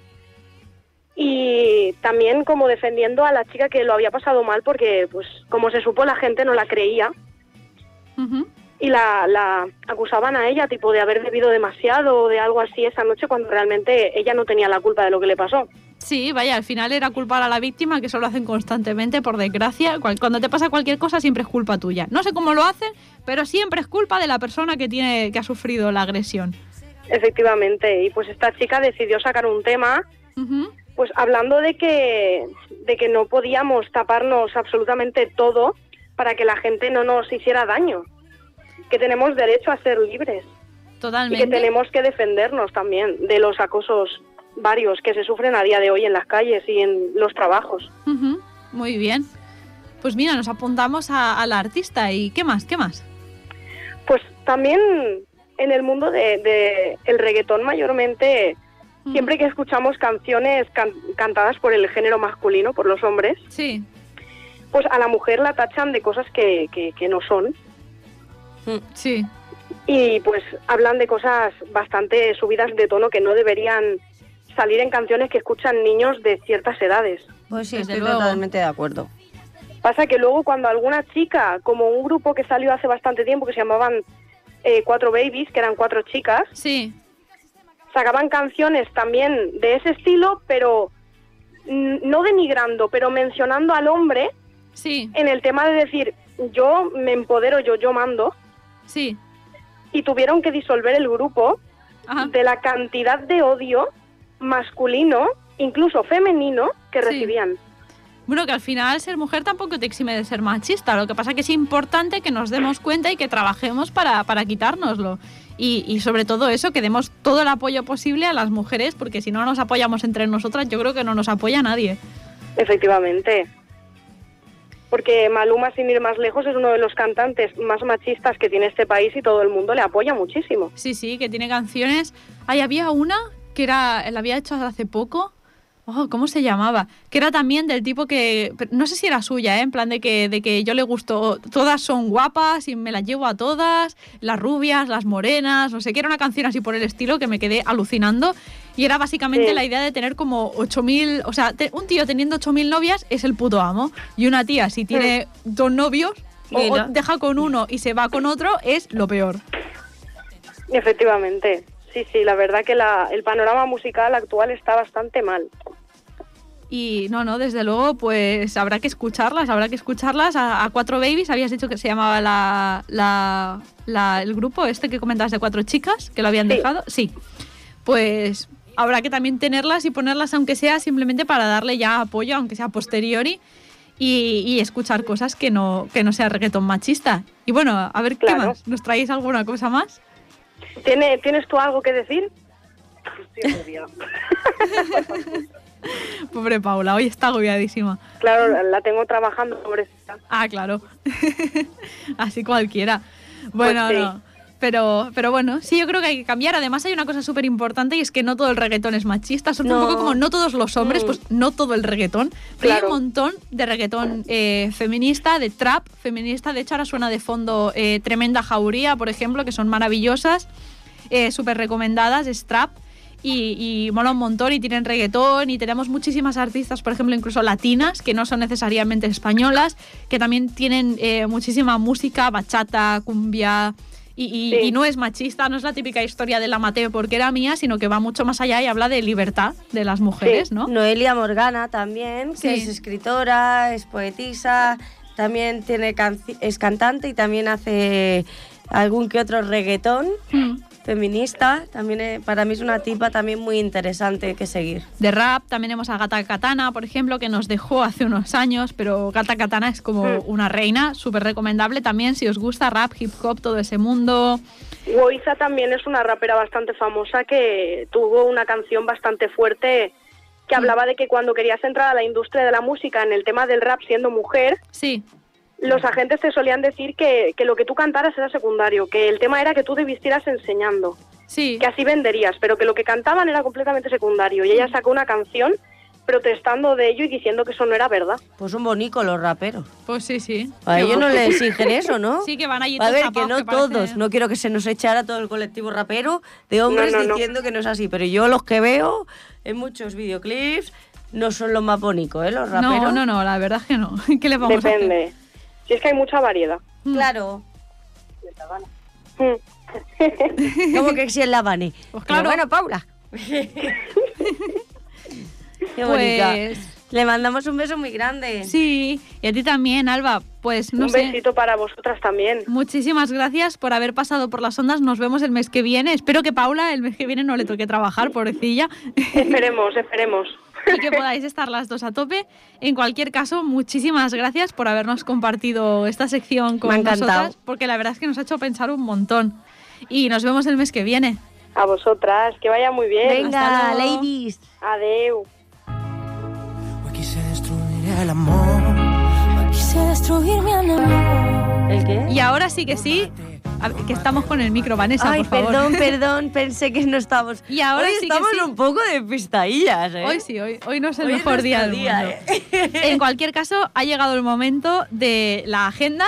y también como defendiendo a la chica que lo había pasado mal porque pues como se supo la gente no la creía y la, la acusaban a ella tipo de haber bebido demasiado o de algo así esa noche cuando realmente ella no tenía la culpa de lo que le pasó. Sí, vaya, al final era culpar a la víctima, que eso lo hacen constantemente, por desgracia. Cuando te pasa cualquier cosa siempre es culpa tuya. No sé cómo lo hacen, pero siempre es culpa de la persona que tiene que ha sufrido la agresión. Efectivamente, y pues esta chica decidió sacar un tema pues hablando de que de que no podíamos taparnos absolutamente todo para que la gente no nos hiciera daño, que tenemos derecho a ser libres y que Totalmente. tenemos que defendernos también de los acosos varios que se sufren a día de hoy en las calles y en los trabajos. Muy bien. Pues mira, nos apuntamos a, a la artista y ¿qué más? ¿Qué más? Pues también en el mundo de, de el reggaetón mayormente siempre que escuchamos canciones can- cantadas por el género masculino, por los hombres, Sí. pues a la mujer la tachan de cosas que, que, que no son. Sí. y pues hablan de cosas bastante subidas de tono que no deberían salir en canciones que escuchan niños de ciertas edades. Pues sí, Desde estoy luego. totalmente de acuerdo. Pasa que luego cuando alguna chica, como un grupo que salió hace bastante tiempo que se llamaban eh, Cuatro Babies, que eran cuatro chicas, Sí. sacaban canciones también de ese estilo, pero no denigrando, pero mencionando al hombre Sí. en el tema de decir yo me empodero, yo, yo mando, Sí. y tuvieron que disolver el grupo Ajá. de la cantidad de odio masculino, incluso femenino, que Sí. recibían. Bueno, que al final ser mujer tampoco te exime de ser machista. Lo que pasa que es importante que nos demos cuenta y que trabajemos para, para quitárnoslo. Y, y sobre todo eso, que demos todo el apoyo posible a las mujeres, porque si no nos apoyamos entre nosotras, yo creo que no nos apoya nadie. Efectivamente. porque Maluma, sin ir más lejos, es uno de los cantantes más machistas que tiene este país y todo el mundo le apoya muchísimo. Sí, sí, que tiene canciones. Ahí había una que era, la había hecho hace poco. Oh, ¿Cómo se llamaba? Que era también del tipo que. No sé si era suya, ¿eh? En plan de que, de que yo le gustó. Todas son guapas y me las llevo a todas. Las rubias, las morenas. No sé, que era una canción así por el estilo que me quedé alucinando. Y era básicamente Sí. la idea de tener como 8.000. O sea, te- un tío teniendo 8.000 novias es el puto amo. Y una tía, si tiene dos novios. O, o deja con uno y se va con otro, es lo peor. Efectivamente. Sí, sí, la verdad que la, el panorama musical actual está bastante mal. Y no, no, desde luego, pues habrá que escucharlas, habrá que escucharlas. A, a Cuatro Babies, habías dicho que se llamaba la, la- la- el grupo este que comentabas de cuatro chicas, que lo habían Sí. dejado. Sí. Pues habrá que también tenerlas y ponerlas, aunque sea simplemente para darle ya apoyo, aunque sea posteriori. Y, y escuchar cosas que no, que no sea reggaetón machista. Y bueno, a ver qué más. ¿Nos traéis alguna cosa más? ¿Tiene, ¿Tienes tú algo que decir? Pobre Paula, hoy está agobiadísima. claro, la- tengo trabajando sobre esta. Ah, claro. Así cualquiera. Bueno, Pues sí. no. Pero, pero bueno, sí, yo creo que hay que cambiar. Además, hay una cosa súper importante y es que no todo el reggaetón es machista. Son un poco como no todos los hombres, Mm. pues no todo el reggaetón. Pero hay un montón de reggaetón eh, feminista, de trap feminista. De hecho, ahora suena de fondo eh, Tremenda Jauría, por ejemplo, que son maravillosas, eh, súper recomendadas, es trap. Y, y mola un montón y tienen reggaetón y tenemos muchísimas artistas, por ejemplo, incluso latinas, que no son necesariamente españolas, que también tienen eh, muchísima música, bachata, cumbia, y, y- Sí. y no es machista, no es la típica historia de la maté porque era mía, sino que va mucho más allá y habla de libertad de las mujeres, Sí. ¿no? Noelia Morgana también, que Sí. es escritora, es poetisa, también tiene es cantante y también hace algún que otro reggaetón Mm. Feminista. También eh, para mí es una tipa también muy interesante que seguir. De rap también tenemos a Gata Katana, por ejemplo, que nos dejó hace unos años, pero Gata Katana es como Mm. una reina, súper recomendable también si os gusta rap, hip hop, todo ese mundo. Woiza también es una rapera bastante famosa que tuvo una canción bastante fuerte que hablaba de que cuando querías entrar a la industria de la música en el tema del rap siendo mujer, Sí, los agentes te solían decir que, que lo que tú cantaras era secundario, que el tema era que tú te vistieras enseñando, sí. que así venderías, pero que lo que cantaban era completamente secundario. Y ella sacó una canción protestando de ello y diciendo que eso no era verdad. Pues son bonitos los raperos. Pues sí, sí. A ellos no les exigen eso, ¿no? Sí, que van allí A todos ver, que no que parece- todos. No quiero que se nos echara todo el colectivo rapero de hombres No, no, no. diciendo que no es así. Pero yo los que veo en muchos videoclips no son los más bonitos, ¿eh? Los raperos. No, no, no, la verdad es que no. ¿Qué le vamos a hacer? Si es que hay mucha variedad. Claro. Mm. Como que si es la Vane. Pues Pero claro. bueno, Paula. Qué bonita. Pues Le mandamos un beso muy grande. sí, y a ti también, Alba. Pues no Un sé. besito para vosotras también. Muchísimas gracias por haber pasado por las ondas. Nos vemos el mes que viene. Espero que Paula el mes que viene no le toque trabajar, pobrecilla. Esperemos, esperemos. y que podáis estar las dos a tope. En cualquier caso, muchísimas gracias por habernos compartido esta sección con Me ha encantado. nosotras, porque la verdad es que nos ha hecho pensar un montón. Y nos vemos el mes que viene. A vosotras, que vaya muy bien. Venga, Hasta luego. ladies. Adeu. El amor. Quise destruir mi enemigo. ¿El qué? Y ahora sí que sí, a ver, que estamos con el micro, Vanessa, Ay, por favor. perdón, perdón, pensé que no estábamos. Y ahora Hoy sí que estamos sí. un poco de pistadillas, ¿eh? Hoy sí, hoy, hoy no es el Hoy es mejor día del nuestro mundo. ¿eh? En cualquier caso, ha llegado el momento de la agenda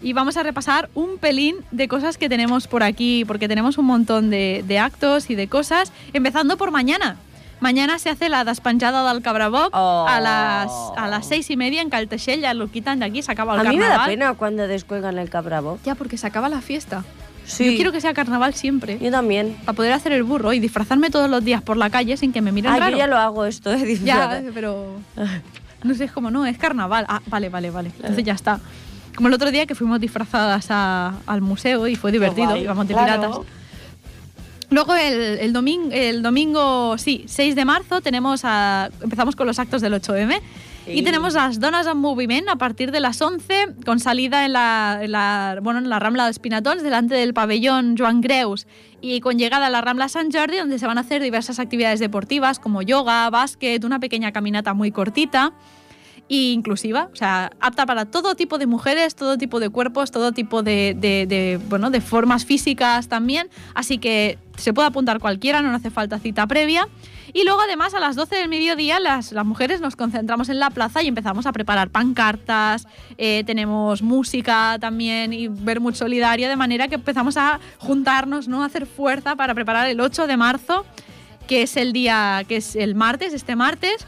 y vamos a repasar un pelín de cosas que tenemos por aquí, porque tenemos un montón de, de actos y de cosas, empezando por mañana. Mañana se hace la despenjada del Cabraboc Oh. a, las, a las seis y media en Caltechell, ya lo quitan de aquí, se acaba el A mí me carnaval. da pena cuando descuelgan el cabrabo. Ya, porque se acaba la fiesta. Sí. Yo quiero que sea carnaval siempre. Yo también. Para poder hacer el burro y disfrazarme todos los días por la calle sin que me miren Ah, raro. yo ya lo hago esto, ¿eh? Ya, disfrazada. pero. No sé, es como, no, es carnaval. Ah, vale, vale, vale. Entonces ya está. Como el otro día que fuimos disfrazadas a- al museo y fue divertido, íbamos de claro. piratas. Luego el, el, domingo, el domingo, sí, 6 de marzo, tenemos a, empezamos con los actos del 8M. Y Sí. tenemos las Donas en Moviment a partir de las 11, con salida en la, en la- bueno, en la Rambla de Espinatons, delante del pabellón Joan Greus, y con llegada a la Rambla Sant Jordi, donde se van a hacer diversas actividades deportivas como yoga, básquet, una pequeña caminata muy cortita. Inclusiva, o sea, apta para todo tipo de mujeres, todo tipo de cuerpos, todo tipo de, bueno, de formas físicas también, así que se puede apuntar cualquiera, no hace falta cita previa. Y luego además a las 12 del mediodía las, las mujeres nos concentramos en la plaza y empezamos a preparar pancartas, eh, tenemos música también y ver muy solidario, de manera que empezamos a juntarnos, ¿no? a hacer fuerza para preparar el 8 de marzo, que es el día, que es el martes, este martes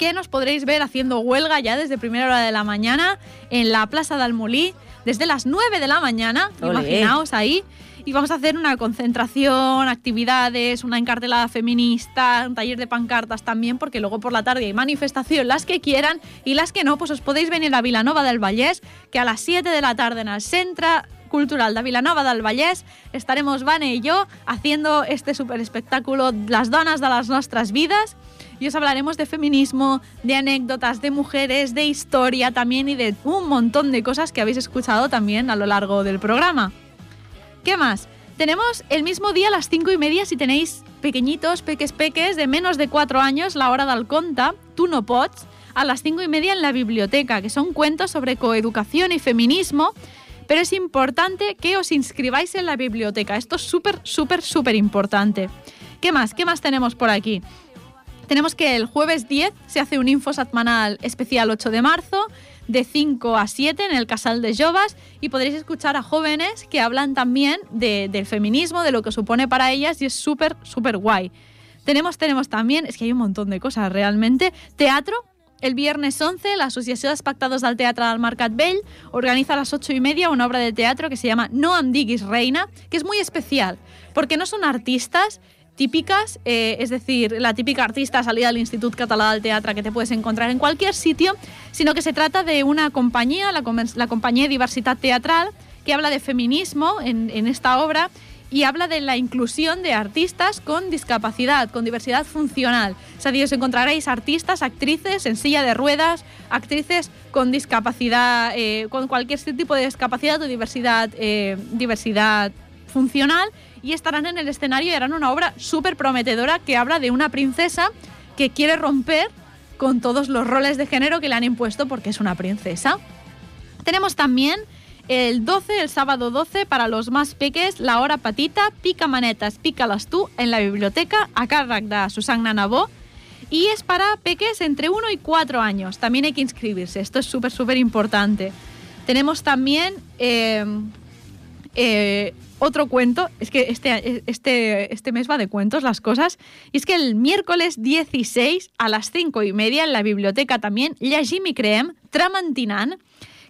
que nos podréis ver haciendo huelga ya desde primera hora de la mañana en la Plaza de Almolí, desde las 9 de la mañana, imaginaos ahí. Y vamos a hacer una concentración, actividades, una encartelada feminista, un taller de pancartas también, porque luego por la tarde hay manifestación, las que quieran y las que no, pues os podéis venir a Vilanova del Vallès, que a las 7 de la tarde en el Centre Cultural de Vilanova del Vallès estaremos Vane y yo haciendo este super espectáculo Las donas de las nuestras vidas y os hablaremos de feminismo, de anécdotas, de mujeres, de historia también y de un montón de cosas que habéis escuchado también a lo largo del programa. ¿Qué más? Tenemos el mismo día a las cinco y media si tenéis pequeñitos, peques peques de menos de cuatro años, la hora del conta, tú no pots, a las cinco y media en la biblioteca, que son cuentos sobre coeducación y feminismo, pero es importante que os inscribáis en la biblioteca. Esto es súper, súper, súper importante. ¿Qué más? ¿Qué más tenemos por aquí? Tenemos que el jueves 10 se hace un info setmanal especial 8 de marzo, de 5 a 7 en el Casal de Jovas y podréis escuchar a jóvenes que hablan también de- del feminismo, de lo que supone para ellas y es súper, súper guay. Tenemos, tenemos también, es que hay un montón de cosas realmente, teatro. El viernes 11, la Asociació d'Espectadors del Teatre del Mercat Vell organiza a las 8 y media una obra de teatro que se llama No em reina, que es muy especial, porque no son artistas típicas, eh, es decir, la típica artista salida del Institut Català del Teatre que te puedes encontrar en cualquier sitio, sino que se trata de una compañía, la, la compañía Diversidad Teatral, que habla de feminismo en, en esta obra y habla de la inclusión de artistas con discapacidad, con diversidad funcional. O sea, os encontraréis artistas, actrices en silla de ruedas, actrices con discapacidad, eh, con cualquier tipo de discapacidad o diversidad, eh, diversidad funcional y estarán en el escenario y harán una obra súper prometedora que habla de una princesa que quiere romper con todos los roles de género que le han impuesto porque es una princesa. Tenemos también el 12, el sábado 12, para los más peques, la hora patita, pica manetas, pícalas tú, en la biblioteca, a càrrec Susana Nabó. Y es para peques entre 1 y 4 años. También hay que inscribirse. Esto es súper, súper importante. Tenemos también eh, eh, otro cuento. Es que este, este, este mes va de cuentos las cosas. Y es que el miércoles 16 a las 5 y media en la biblioteca también, i creem Tramantinant,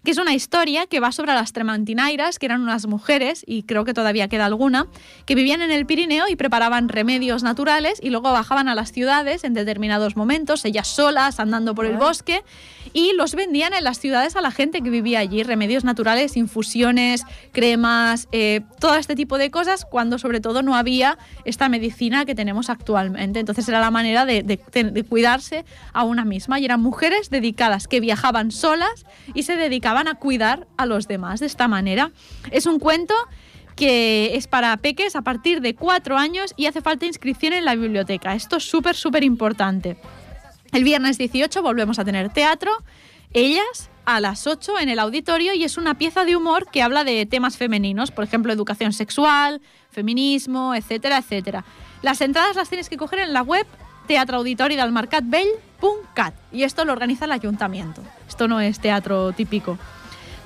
que es una historia que va sobre las tremantinairas, que eran unas mujeres, y creo que todavía queda alguna, que vivían en el Pirineo y preparaban remedios naturales y luego bajaban a las ciudades en determinados momentos, ellas solas, andando por el bosque, y los vendían en las ciudades a la gente que vivía allí, remedios naturales, infusiones, cremas, eh, todo este tipo de cosas, cuando sobre todo no había esta medicina que tenemos actualmente. Entonces era la manera de, cuidarse a una misma, y eran mujeres dedicadas que viajaban solas y se dedicaban a cuidar a los demás de esta manera. Es un cuento que es para peques a partir de cuatro años y hace falta inscripción en la biblioteca. Esto es súper, súper importante. El viernes 18 volvemos a tener teatro, ellas a las 8 en el auditorio y es una pieza de humor que habla de temas femeninos, por ejemplo, educación sexual, feminismo, etcétera, etcétera. Las entradas las tienes que coger en la web teatroauditori.cat y esto lo organiza el ayuntamiento. Esto no es teatro típico.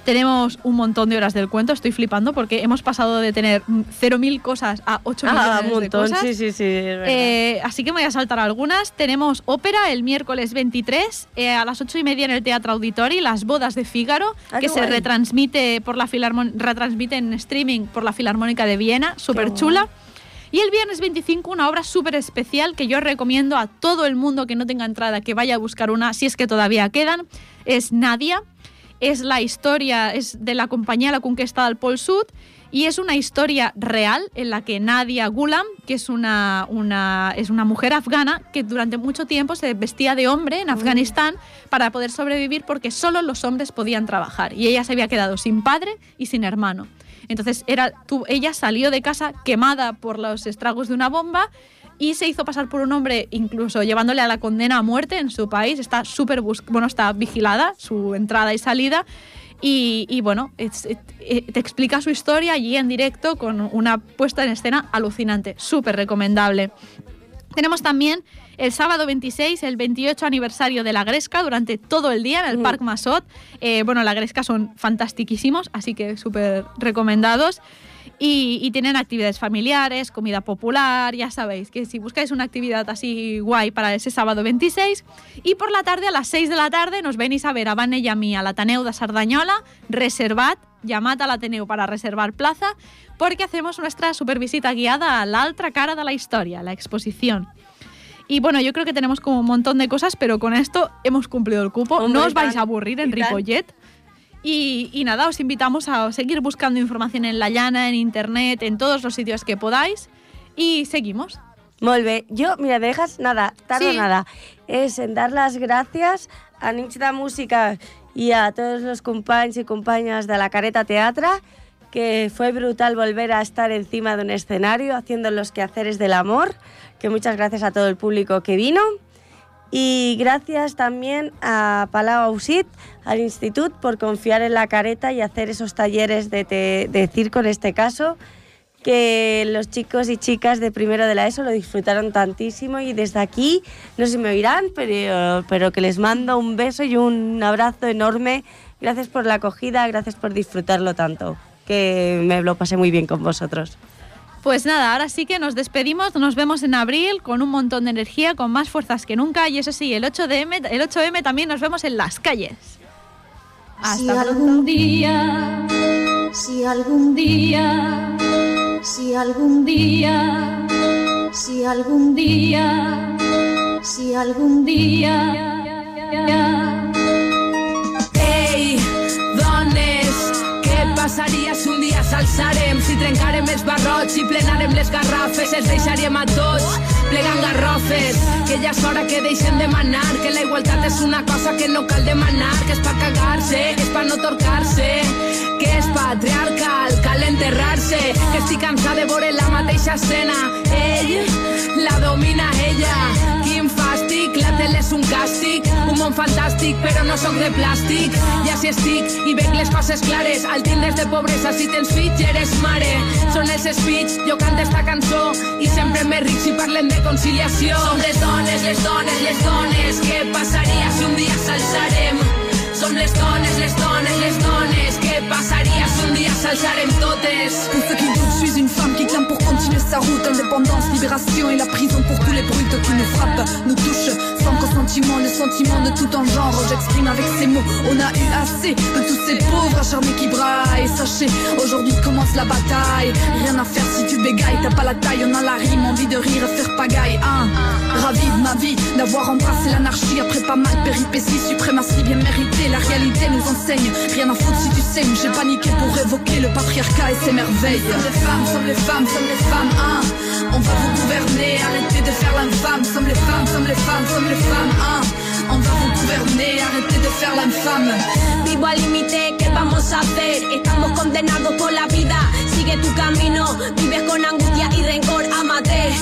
Tenemos un montón de horas del cuento, estoy flipando porque hemos pasado de tener mm, 0.000 cosas a 8 Ah, millones un de montón, cosas. sí, sí, sí. Eh, así que me voy a saltar algunas. Tenemos ópera el miércoles 23 eh, a las 8 y media en el Teatro Auditori, Las bodas de Fígaro, Ah, que se guay. retransmite por la retransmite en streaming por la Filarmónica de Viena, súper chula. Y el viernes 25 una obra súper especial que yo recomiendo a todo el mundo que no tenga entrada que vaya a buscar una, si es que todavía quedan, es Nadia. Es la historia es de la compañía La Conquesta del Pol Sud y es una historia real en la que Nadia Gulam, que es una, una, es una mujer afgana que durante mucho tiempo se vestía de hombre en Afganistán para poder sobrevivir porque solo los hombres podían trabajar y ella se había quedado sin padre y sin hermano. Entonces era, tú, ella salió de casa quemada por los estragos de una bomba y se hizo pasar por un hombre, incluso llevándole a la condena a muerte en su país. Está súper bueno, está vigilada su entrada y salida. Y, y bueno, eh, te explica su historia allí en directo con una puesta en escena alucinante, súper recomendable. Tenemos también el sábado 26, el 28 aniversario de la Gresca durante todo el día en el Parc Masot. Eh, bueno, la Gresca son fantastiquísimos, así que súper recomendados. Y, y tienen actividades familiares, comida popular, ya sabéis que si buscáis una actividad así guay para ese sábado 26. Y por la tarde, a las 6 de la tarde, nos venís a ver a Vane y a mí a l'Ateneu de Sardañola, reservad, llamad a l'Ateneu para reservar plaza, porque hacemos nuestra supervisita guiada a la otra cara de la historia, la exposición. Y bueno, yo creo que tenemos como un montón de cosas, pero con esto hemos cumplido el cupo. Hombre, no os vais a aburrir en. Ripollet. Y, y nada, os invitamos a seguir buscando información en La Llana, en internet, en todos los sitios que podáis. Y seguimos. Molt bé. Jo, mira, me dejas nada, tardo Sí. nada. Es en dar las gracias a de Música y a todos los companys y compañeras de la Careta Teatra, que fue brutal volver a estar encima de un escenario haciendo los quehaceres del amor, que muchas gracias a todo el público que vino. Y gracias también a Palau Ausit, al Instituto, por confiar en la careta y hacer esos talleres de, te- de circo en este caso, que los chicos y chicas de primero de la ESO lo disfrutaron tantísimo y desde aquí, no sé si me oirán, pero, pero que les mando un beso y un abrazo enorme. Gracias por la acogida, gracias por disfrutarlo tanto, que me lo pasé muy bien con vosotros. Pues nada, ahora sí que nos despedimos, nos vemos en abril con un montón de energía, con más fuerzas que nunca y eso sí, el 8M, el 8M también nos vemos en las calles. Si Hasta algún día, si algún día, si algún día, si algún día, si algún día. Què passaria si un dia s'alçarem? Si trencarem els barrots i plenarem les garrafes, els deixaríem a tots plegant garrofes. Que ja és hora que deixem de manar, que la igualtat és una cosa que no cal demanar, que és pa cagar-se, que és pa no torcar-se, que és patriarcal, cal enterrar-se, que estic cansada de veure la mateixa escena. Ell la domina ella, quin fàstic, la tele és un càstig, un món fantàstic, però no sóc de plàstic. I així estic i veig les coses clares, al tindres de pobresa si tens fills i eres mare. Són els speech, jo canto esta cançó i sempre més ric si parlem de conciliació. Som les dones, les dones, les dones, què passaria si un dia s'alçarem? Som les dones, les dones, les dones, què passaria si un dia s'alçarem totes? Pour ceux qui doutent, je suis une femme qui clame pour continuer sa route. Indépendance, libération et la prison pour tous les brutes qui nous frappent, nous touchent. Sans consentiment, le sentiment de tout en genre. J'exprime avec ces mots, on a eu de tous ces pauvres acharnés qui braillent. Sachez, aujourd'hui commence la bataille. Rien à faire si tu bégayes, t'as pas la taille, on a la rime, envie de rire, faire pagaille. Hein. Ravi de ma vie, d'avoir embrassé l'anarchie après pas mal péripéties, suprématie bien méritée. La réalité nous enseigne, rien à foutre si tu saignes. J'ai paniqué pour évoquer le patriarcat et ses merveilles. Sommes les femmes, sommes les femmes, sommes les femmes, hein. On va vous gouverner, arrêtez de faire l'infâme. Sommes les femmes, sommes les femmes, sommes les femmes, hein. Vivo al límite, ¿qué vamos a hacer? Estamos condenados por la vida. Sigue tu camino, vives con angustia y rencor, amate.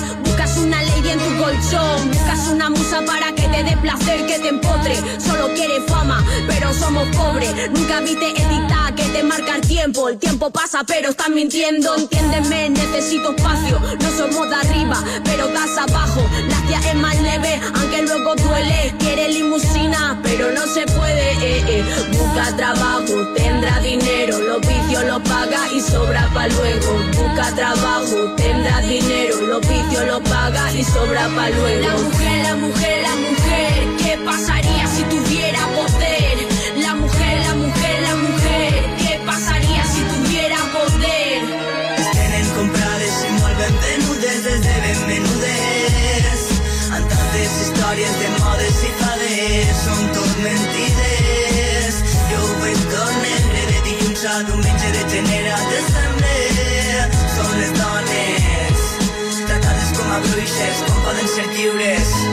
Buscas una ley en tu colchón, buscas una musa para que te dé placer, que te empotre. Solo quieres fama, pero somos pobres. Nunca viste editar que te marca el tiempo. El tiempo pasa, pero estás mintiendo. Entiéndeme, necesito espacio. No somos de arriba, pero estás abajo. La tía es más leve, aunque luego duele. Quiere limusina, pero no se puede. eh, eh. Busca trabajo, tendrá dinero. Los vicios lo paga y sobra pa' luego. Busca trabajo, tendrá dinero. Los vicios lo paga y sobra pa' luego. La mujer, la mujer, la mujer. ¿Qué pasaría si tuviera poder? La mujer, la mujer, la mujer. ¿Qué pasaría si tuviera poder? Tenen comprades i molt venudes des de ben menudes. En tantes històries de modes i fades són tot mentides. Jo ho veig tot negre de dilluns a diumenge Són les dones tratades com a bruixes, com poden ser lliures.